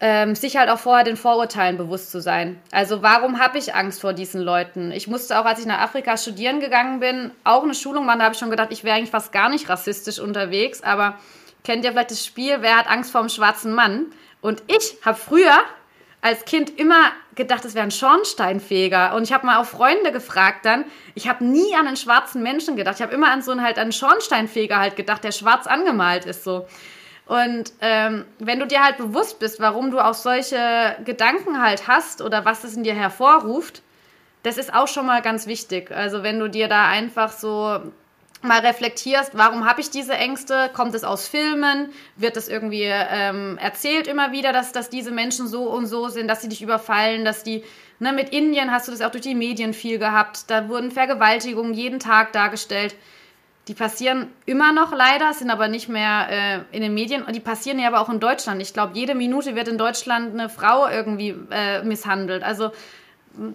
ähm, sich halt auch vorher den Vorurteilen bewusst zu sein. Also warum habe ich Angst vor diesen Leuten? Ich musste auch, als ich nach Afrika studieren gegangen bin, auch eine Schulung machen, da habe ich schon gedacht, ich wäre eigentlich fast gar nicht rassistisch unterwegs, aber kennt ihr vielleicht das Spiel, wer hat Angst vor einem schwarzen Mann? Und ich habe früher als Kind immer gedacht, es wäre ein Schornsteinfeger. Und ich habe mal auch Freunde gefragt dann. Ich habe nie an einen schwarzen Menschen gedacht. Ich habe immer an so einen halt einen Schornsteinfeger halt gedacht, der schwarz angemalt ist so. Und ähm, wenn du dir halt bewusst bist, warum du auch solche Gedanken halt hast oder was es in dir hervorruft, das ist auch schon mal ganz wichtig. Also wenn du dir da einfach so mal reflektierst, warum habe ich diese Ängste? Kommt es aus Filmen? Wird es irgendwie ähm, erzählt immer wieder, dass, dass diese Menschen so und so sind, dass sie dich überfallen, dass die, ne, mit Indien hast du das auch durch die Medien viel gehabt, da wurden Vergewaltigungen jeden Tag dargestellt. Die passieren immer noch leider, sind aber nicht mehr äh, in den Medien. Und die passieren ja aber auch in Deutschland. Ich glaube, jede Minute wird in Deutschland eine Frau irgendwie äh, misshandelt. Also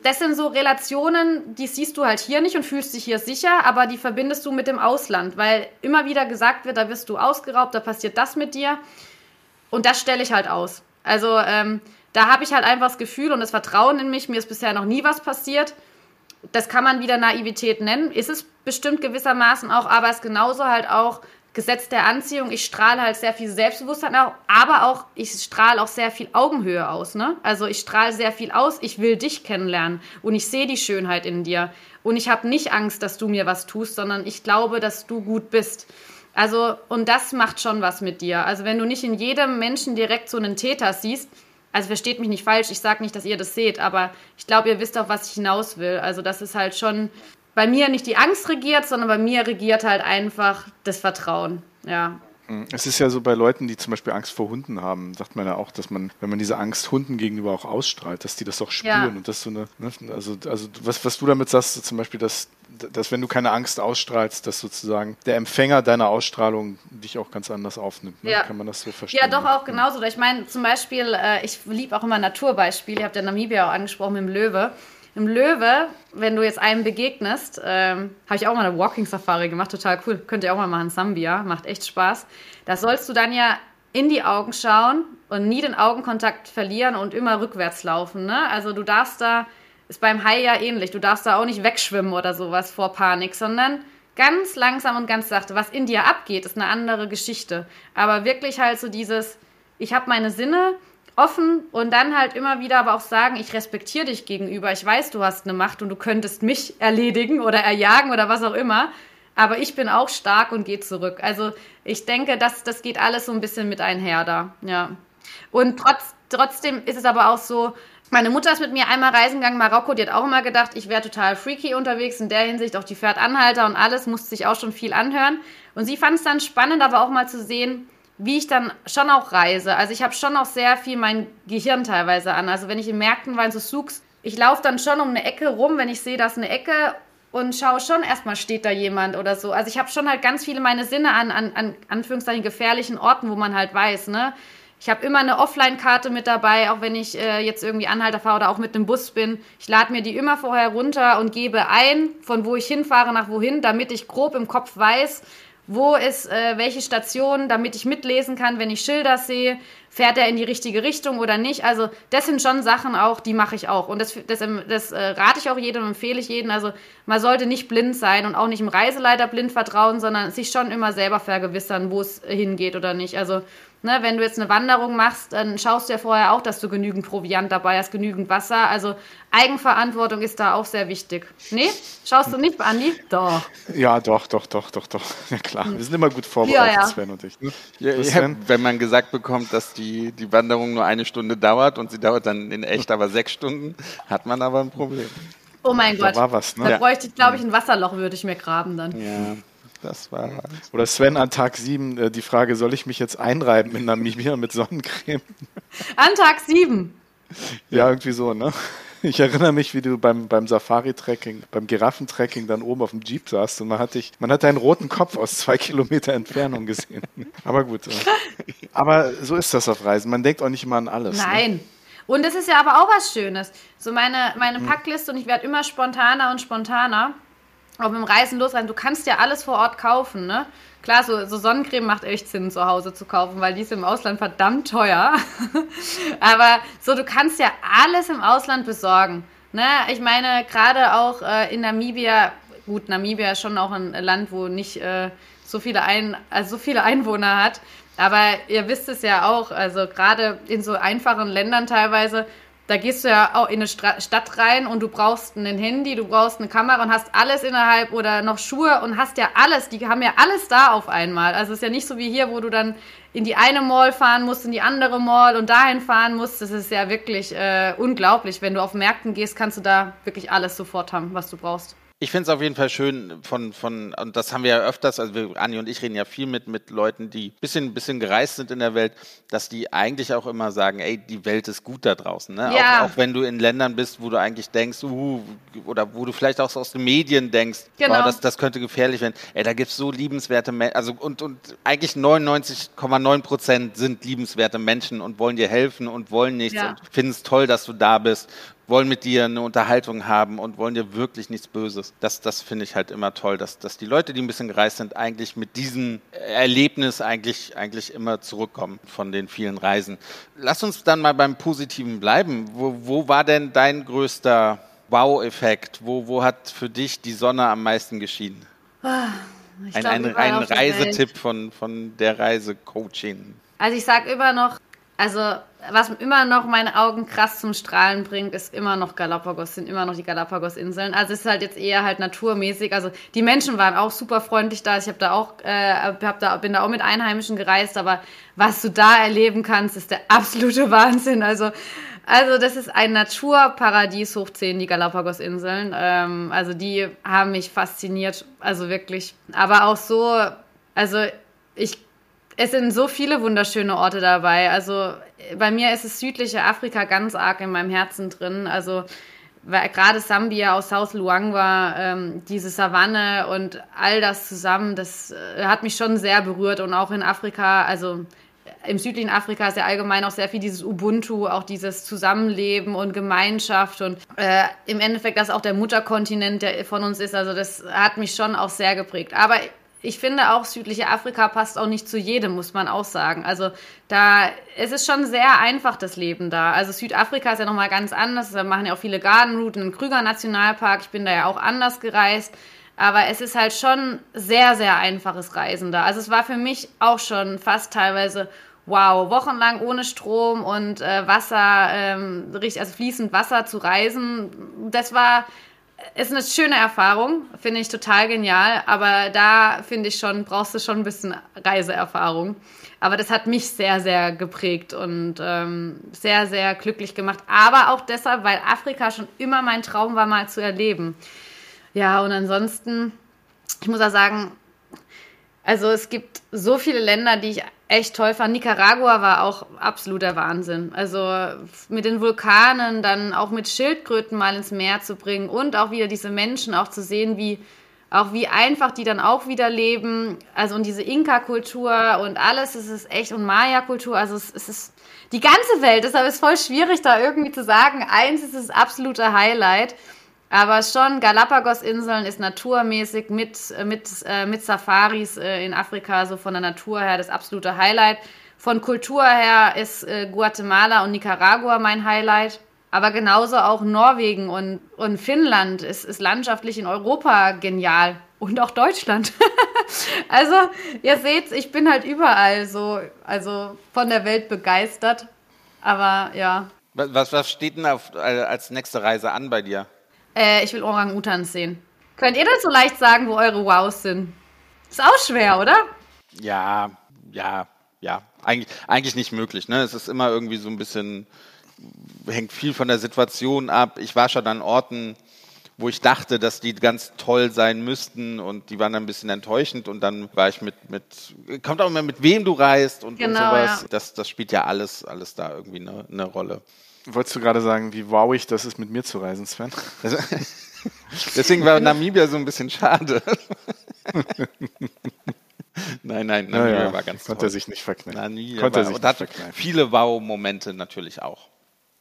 das sind so Relationen, die siehst du halt hier nicht und fühlst dich hier sicher, aber die verbindest du mit dem Ausland, weil immer wieder gesagt wird, da wirst du ausgeraubt, da passiert das mit dir. Und das stelle ich halt aus. Also ähm, da habe ich halt einfach das Gefühl und das Vertrauen in mich, mir ist bisher noch nie was passiert. Das kann man wieder Naivität nennen, ist es bestimmt gewissermaßen auch, aber es ist genauso halt auch Gesetz der Anziehung. Ich strahle halt sehr viel Selbstbewusstsein auch, aber auch, ich strahle auch sehr viel Augenhöhe aus. Ne? Also ich strahle sehr viel aus, ich will dich kennenlernen und ich sehe die Schönheit in dir. Und ich habe nicht Angst, dass du mir was tust, sondern ich glaube, dass du gut bist. Also, und das macht schon was mit dir. Also, wenn du nicht in jedem Menschen direkt so einen Täter siehst, also versteht mich nicht falsch, ich sage nicht, dass ihr das seht, aber ich glaube, ihr wisst auch, was ich hinaus will. Also, das ist halt schon bei mir nicht die Angst regiert, sondern bei mir regiert halt einfach das Vertrauen. Ja. Mhm. Es ist ja so bei Leuten, die zum Beispiel Angst vor Hunden haben, sagt man ja auch, dass man, wenn man diese Angst Hunden gegenüber auch ausstrahlt, dass die das auch spüren ja. und das so eine, ne, also, also was, was du damit sagst, zum Beispiel, dass, dass wenn du keine Angst ausstrahlst, dass sozusagen der Empfänger deiner Ausstrahlung dich auch ganz anders aufnimmt. Ne? Ja. Kann man das so verstehen? Ja, doch auch genauso. Ich meine, zum Beispiel, äh, ich liebe auch immer Naturbeispiele. Ihr habt ja Namibia auch angesprochen mit dem Löwe. Im Löwe, wenn du jetzt einem begegnest, ähm, habe ich auch mal eine Walking Safari gemacht, total cool. Könnt ihr auch mal machen, Sambia, macht echt Spaß. Da sollst du dann ja in die Augen schauen und nie den Augenkontakt verlieren und immer rückwärts laufen. Ne? Also du darfst da, ist beim Hai ja ähnlich, du darfst da auch nicht wegschwimmen oder sowas vor Panik, sondern ganz langsam und ganz sachte. Was in dir abgeht, ist eine andere Geschichte. Aber wirklich halt so dieses, ich habe meine Sinne, offen und dann halt immer wieder aber auch sagen, ich respektiere dich gegenüber, ich weiß, du hast eine Macht und du könntest mich erledigen oder erjagen oder was auch immer, aber ich bin auch stark und gehe zurück. Also ich denke, das, das geht alles so ein bisschen mit einher da, ja. Und trotz, trotzdem ist es aber auch so, meine Mutter ist mit mir einmal reisen gegangen, Marokko, die hat auch immer gedacht, ich wäre total freaky unterwegs, in der Hinsicht auch die fährt Anhalter und alles, musste sich auch schon viel anhören. Und sie fand es dann spannend, aber auch mal zu sehen, wie ich dann schon auch reise. Also ich habe schon auch sehr viel mein Gehirn teilweise an. Also wenn ich in Märkten war, so Souks, ich laufe dann schon um eine Ecke rum, wenn ich sehe, dass eine Ecke und schaue schon erstmal, steht da jemand oder so. Also ich habe schon halt ganz viele meine Sinne an, an, an Anführungszeichen gefährlichen Orten, wo man halt weiß, ne? Ich habe immer eine Offline-Karte mit dabei, auch wenn ich äh, jetzt irgendwie Anhalter fahre oder auch mit einem Bus bin. Ich lade mir die immer vorher runter und gebe ein, von wo ich hinfahre nach wohin, damit ich grob im Kopf weiß, wo ist äh, welche Station, damit ich mitlesen kann, wenn ich Schilder sehe, fährt er in die richtige Richtung oder nicht. Also das sind schon Sachen auch, die mache ich auch. Und das, das, das äh, rate ich auch jedem, empfehle ich jedem. Also man sollte nicht blind sein und auch nicht im Reiseleiter blind vertrauen, sondern sich schon immer selber vergewissern, wo es hingeht oder nicht. Also Ne, wenn du jetzt eine Wanderung machst, dann schaust du ja vorher auch, dass du genügend Proviant dabei hast, genügend Wasser. Also Eigenverantwortung ist da auch sehr wichtig. Nee? Schaust du nicht, Andi? Doch. Ja, doch, doch, doch, doch, doch. Ja klar. Wir sind immer gut vorbereitet, ja, ja. Sven und ich. Ne? Ja, ja, wenn man gesagt bekommt, dass die, die Wanderung nur eine Stunde dauert und sie dauert dann in echt aber sechs Stunden, hat man aber ein Problem. Oh mein da Gott. War was, ne? Da bräuchte ich, glaube ich, ein Wasserloch, würde ich mir graben dann. Ja. Das war. Oder Sven an Tag 7 äh, die Frage: Soll ich mich jetzt einreiben in Namibia mit Sonnencreme? An Tag 7? Ja, irgendwie so, ne? Ich erinnere mich, wie du beim, beim Safari-Trekking, beim Giraffentrekking dann oben auf dem Jeep saßt und man hat dich, man hat deinen roten Kopf aus zwei Kilometer Entfernung gesehen. Aber gut. Äh. Aber so ist das auf Reisen. Man denkt auch nicht immer an alles. Ne? Nein. Ne? Und es ist ja aber auch was Schönes. So meine, meine hm. Packliste und ich werde immer spontaner und spontaner auch mit dem Reisen losreisen, du kannst ja alles vor Ort kaufen, ne? Klar, so, so Sonnencreme macht echt Sinn, zu Hause zu kaufen, weil die ist im Ausland verdammt teuer. Aber so, du kannst ja alles im Ausland besorgen. Ne? Ich meine, gerade auch äh, in Namibia, gut, Namibia ist schon auch ein Land, wo nicht äh, so, viele ein, also so viele Einwohner hat. Aber ihr wisst es ja auch, also gerade in so einfachen Ländern teilweise, da gehst du ja auch in eine Stadt rein und du brauchst ein Handy, du brauchst eine Kamera und hast alles innerhalb oder noch Schuhe und hast ja alles, die haben ja alles da auf einmal. Also es ist ja nicht so wie hier, wo du dann in die eine Mall fahren musst, in die andere Mall und dahin fahren musst. Das ist ja wirklich äh, unglaublich. Wenn du auf Märkten gehst, kannst du da wirklich alles sofort haben, was du brauchst. Ich finde es auf jeden Fall schön von, von, und das haben wir ja öfters, also wir, Anni und ich reden ja viel mit, mit Leuten, die bisschen, bisschen gereist sind in der Welt, dass die eigentlich auch immer sagen, ey, die Welt ist gut da draußen. Ne? Ja. Auch, auch wenn du in Ländern bist, wo du eigentlich denkst, uh, oder wo du vielleicht auch so aus den Medien denkst, genau. oh, das, das könnte gefährlich werden. Ey, da gibt es so liebenswerte Menschen, also und, und eigentlich 99,9 Prozent sind liebenswerte Menschen und wollen dir helfen und wollen nichts ja. und finden es toll, dass du da bist wollen mit dir eine Unterhaltung haben und wollen dir wirklich nichts Böses. Das, das finde ich halt immer toll, dass, dass die Leute, die ein bisschen gereist sind, eigentlich mit diesem Erlebnis eigentlich, eigentlich immer zurückkommen von den vielen Reisen. Lass uns dann mal beim Positiven bleiben. Wo, wo war denn dein größter Wow-Effekt? Wo, wo hat für dich die Sonne am meisten geschienen? Ich Ein, glaub, ein, ein. Reisetipp von, von der Reisecoaching. Also ich sag immer noch, also was immer noch meine Augen krass zum Strahlen bringt, ist immer noch Galapagos, sind immer noch die Galapagos-Inseln. Also es ist halt jetzt eher halt naturmäßig. Also die Menschen waren auch super freundlich da. Ich habe da auch, äh, hab da, bin da auch mit Einheimischen gereist, aber was du da erleben kannst, ist der absolute Wahnsinn. Also also das ist ein Naturparadies hoch 10, die Galapagos-Inseln. Ähm, also die haben mich fasziniert, also wirklich. Aber auch so, also ich, es sind so viele wunderschöne Orte dabei. Also bei mir ist es südliche Afrika ganz arg in meinem Herzen drin. Also gerade Sambia aus South Luangwa, ähm, diese Savanne und all das zusammen, das äh, hat mich schon sehr berührt und auch in Afrika, also im südlichen Afrika ist ja allgemein auch sehr viel dieses Ubuntu, auch dieses Zusammenleben und Gemeinschaft und äh, im Endeffekt das auch der Mutterkontinent, der von uns ist. Also das hat mich schon auch sehr geprägt. Aber ich finde auch südliche Afrika passt auch nicht zu jedem, muss man auch sagen. Also da es ist schon sehr einfach das Leben da. Also Südafrika ist ja noch mal ganz anders. Da machen ja auch viele Gardenrouten im Krüger Nationalpark. Ich bin da ja auch anders gereist. Aber es ist halt schon sehr, sehr einfaches Reisen da. Also es war für mich auch schon fast teilweise wow, wochenlang ohne Strom und äh, Wasser, ähm, richtig, also fließend Wasser zu reisen. Das war, ist eine schöne Erfahrung, finde ich total genial. Aber da finde ich schon, brauchst du schon ein bisschen Reiseerfahrung. Aber das hat mich sehr, sehr geprägt und ähm, sehr, sehr glücklich gemacht. Aber auch deshalb, weil Afrika schon immer mein Traum war, mal zu erleben. Ja, und ansonsten, ich muss auch sagen, also es gibt so viele Länder, die ich echt toll fand. Nicaragua war auch absoluter Wahnsinn. Also mit den Vulkanen, dann auch mit Schildkröten mal ins Meer zu bringen und auch wieder diese Menschen auch zu sehen, wie auch wie einfach die dann auch wieder leben. Also und diese Inka-Kultur und alles, es ist echt und Maya-Kultur. Also es, es ist die ganze Welt. Deshalb ist es voll schwierig, da irgendwie zu sagen. Eins ist das absolute Highlight. Aber schon Galapagos-Inseln ist naturmäßig mit, mit, äh, mit Safaris äh, in Afrika, so von der Natur her das absolute Highlight. Von Kultur her ist äh, Guatemala und Nicaragua mein Highlight. Aber genauso auch Norwegen und, und Finnland ist, ist landschaftlich in Europa genial. Und auch Deutschland. also, ihr seht, ich bin halt überall so, also von der Welt begeistert. Aber ja. Was, was steht denn auf, äh, als nächste Reise an bei dir? Äh, ich will Orang-Utans sehen. Könnt ihr das so leicht sagen, wo eure Wows sind? Ist auch schwer, oder? Ja, ja, ja. Eigentlich, eigentlich nicht möglich. Ne? Es ist immer irgendwie so ein bisschen, hängt viel von der Situation ab. Ich war schon an Orten, wo ich dachte, dass die ganz toll sein müssten und die waren dann ein bisschen enttäuschend und dann war ich mit, mit kommt auch immer mit wem du reist und, Genau, und sowas. ja. Das, das spielt ja alles, alles da irgendwie eine, eine Rolle. Wolltest du gerade sagen, wie wowig das ist, mit mir zu reisen, Sven? Deswegen war Namibia so ein bisschen schade. nein, nein, Namibia Naja, war ganz konnte toll. er sich nicht verkneifen. Namibia Konnte er war, sich und nicht verkneifen. viele Wow-Momente natürlich auch.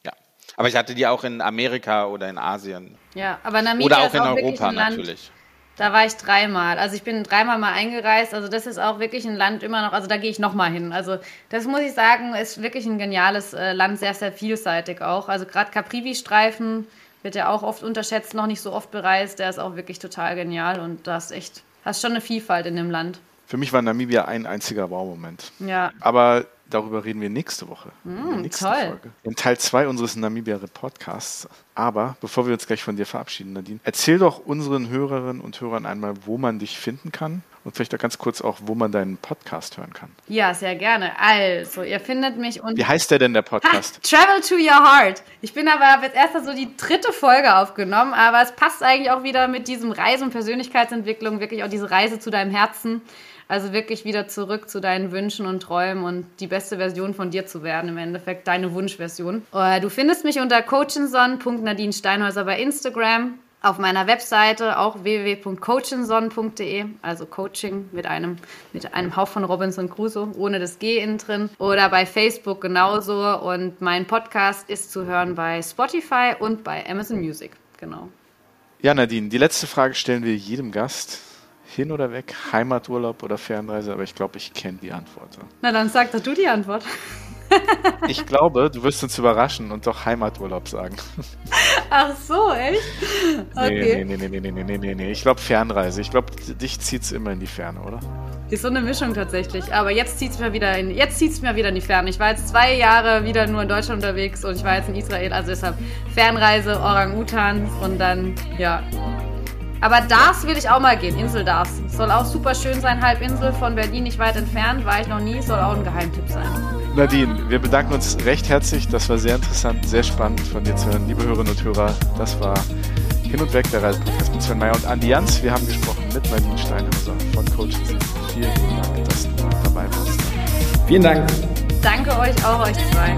Ja. Aber ich hatte die auch in Amerika oder in Asien. Ja, aber Namibia Oder auch ist in auch wirklich Europa ein Land, natürlich. Da war ich dreimal. Also ich bin dreimal mal eingereist. Also das ist auch wirklich ein Land immer noch, also da gehe ich nochmal hin. Also das muss ich sagen, ist wirklich ein geniales äh, Land, sehr, sehr vielseitig auch. Also gerade Caprivi-Streifen wird ja auch oft unterschätzt, noch nicht so oft bereist. Der ist auch wirklich total genial und da hast echt, hast schon eine Vielfalt in dem Land. Für mich war Namibia ein einziger Wow-Moment. Ja. Aber darüber reden wir nächste Woche. in der nächsten toll. Folge. In Teil 2 unseres Namibia-Podcasts. Aber bevor wir uns gleich von dir verabschieden, Nadine, erzähl doch unseren Hörerinnen und Hörern einmal, wo man dich finden kann und vielleicht auch ganz kurz auch, wo man deinen Podcast hören kann. Ja, sehr gerne. Also, ihr findet mich unter Wie heißt der denn, der Ha, Podcast? Travel to Your Heart. Ich bin aber hab jetzt erst so die dritte Folge aufgenommen, aber es passt eigentlich auch wieder mit diesem Reise- und Persönlichkeitsentwicklung, wirklich auch diese Reise zu deinem Herzen. Also wirklich wieder zurück zu deinen Wünschen und Träumen und die beste Version von dir zu werden, im Endeffekt deine Wunschversion. Äh, Du findest mich unter coachinson.nadinesteinhäuser bei Instagram, auf meiner Webseite auch www.coachinson.de, also Coaching mit einem, mit einem Hauch von Robinson Crusoe, ohne das G innen drin. Oder bei Facebook genauso. Und mein Podcast ist zu hören bei Spotify und bei Amazon Music. Genau. Ja, Nadine, die letzte Frage stellen wir jedem Gast. Hin oder weg, Heimaturlaub oder Fernreise, aber ich glaube, ich kenne die Antwort. Na, dann sag doch du die Antwort. Ich glaube, du wirst uns überraschen und doch Heimaturlaub sagen. Ach so, echt? Okay. Nee, nee, nee, nee, nee, nee, nee, nee. Ich glaube Fernreise. Ich glaube, dich zieht es immer in die Ferne, oder? Ist so eine Mischung tatsächlich. Aber jetzt zieht es mir wieder in, jetzt zieht's mir wieder in die Ferne. Ich war jetzt zwei Jahre wieder nur in Deutschland unterwegs und ich war jetzt in Israel. Also deshalb Fernreise, Orang-Utans und dann, ja. Aber Dars will ich auch mal gehen, Insel Dars. Soll auch super schön sein, Halbinsel von Berlin nicht weit entfernt, war ich noch nie, soll auch ein Geheimtipp sein. Nadine, wir bedanken uns recht herzlich. Das war sehr interessant, sehr spannend von dir zu hören. Liebe Hörerinnen und Hörer, das war Hin und Weg der Reisepodcast mit Sven Meyer und Andi Jans. Wir haben gesprochen mit Nadine Steinhauser von Coaching. Vielen Dank, dass du dabei warst. Vielen Dank. Danke euch auch, euch zwei.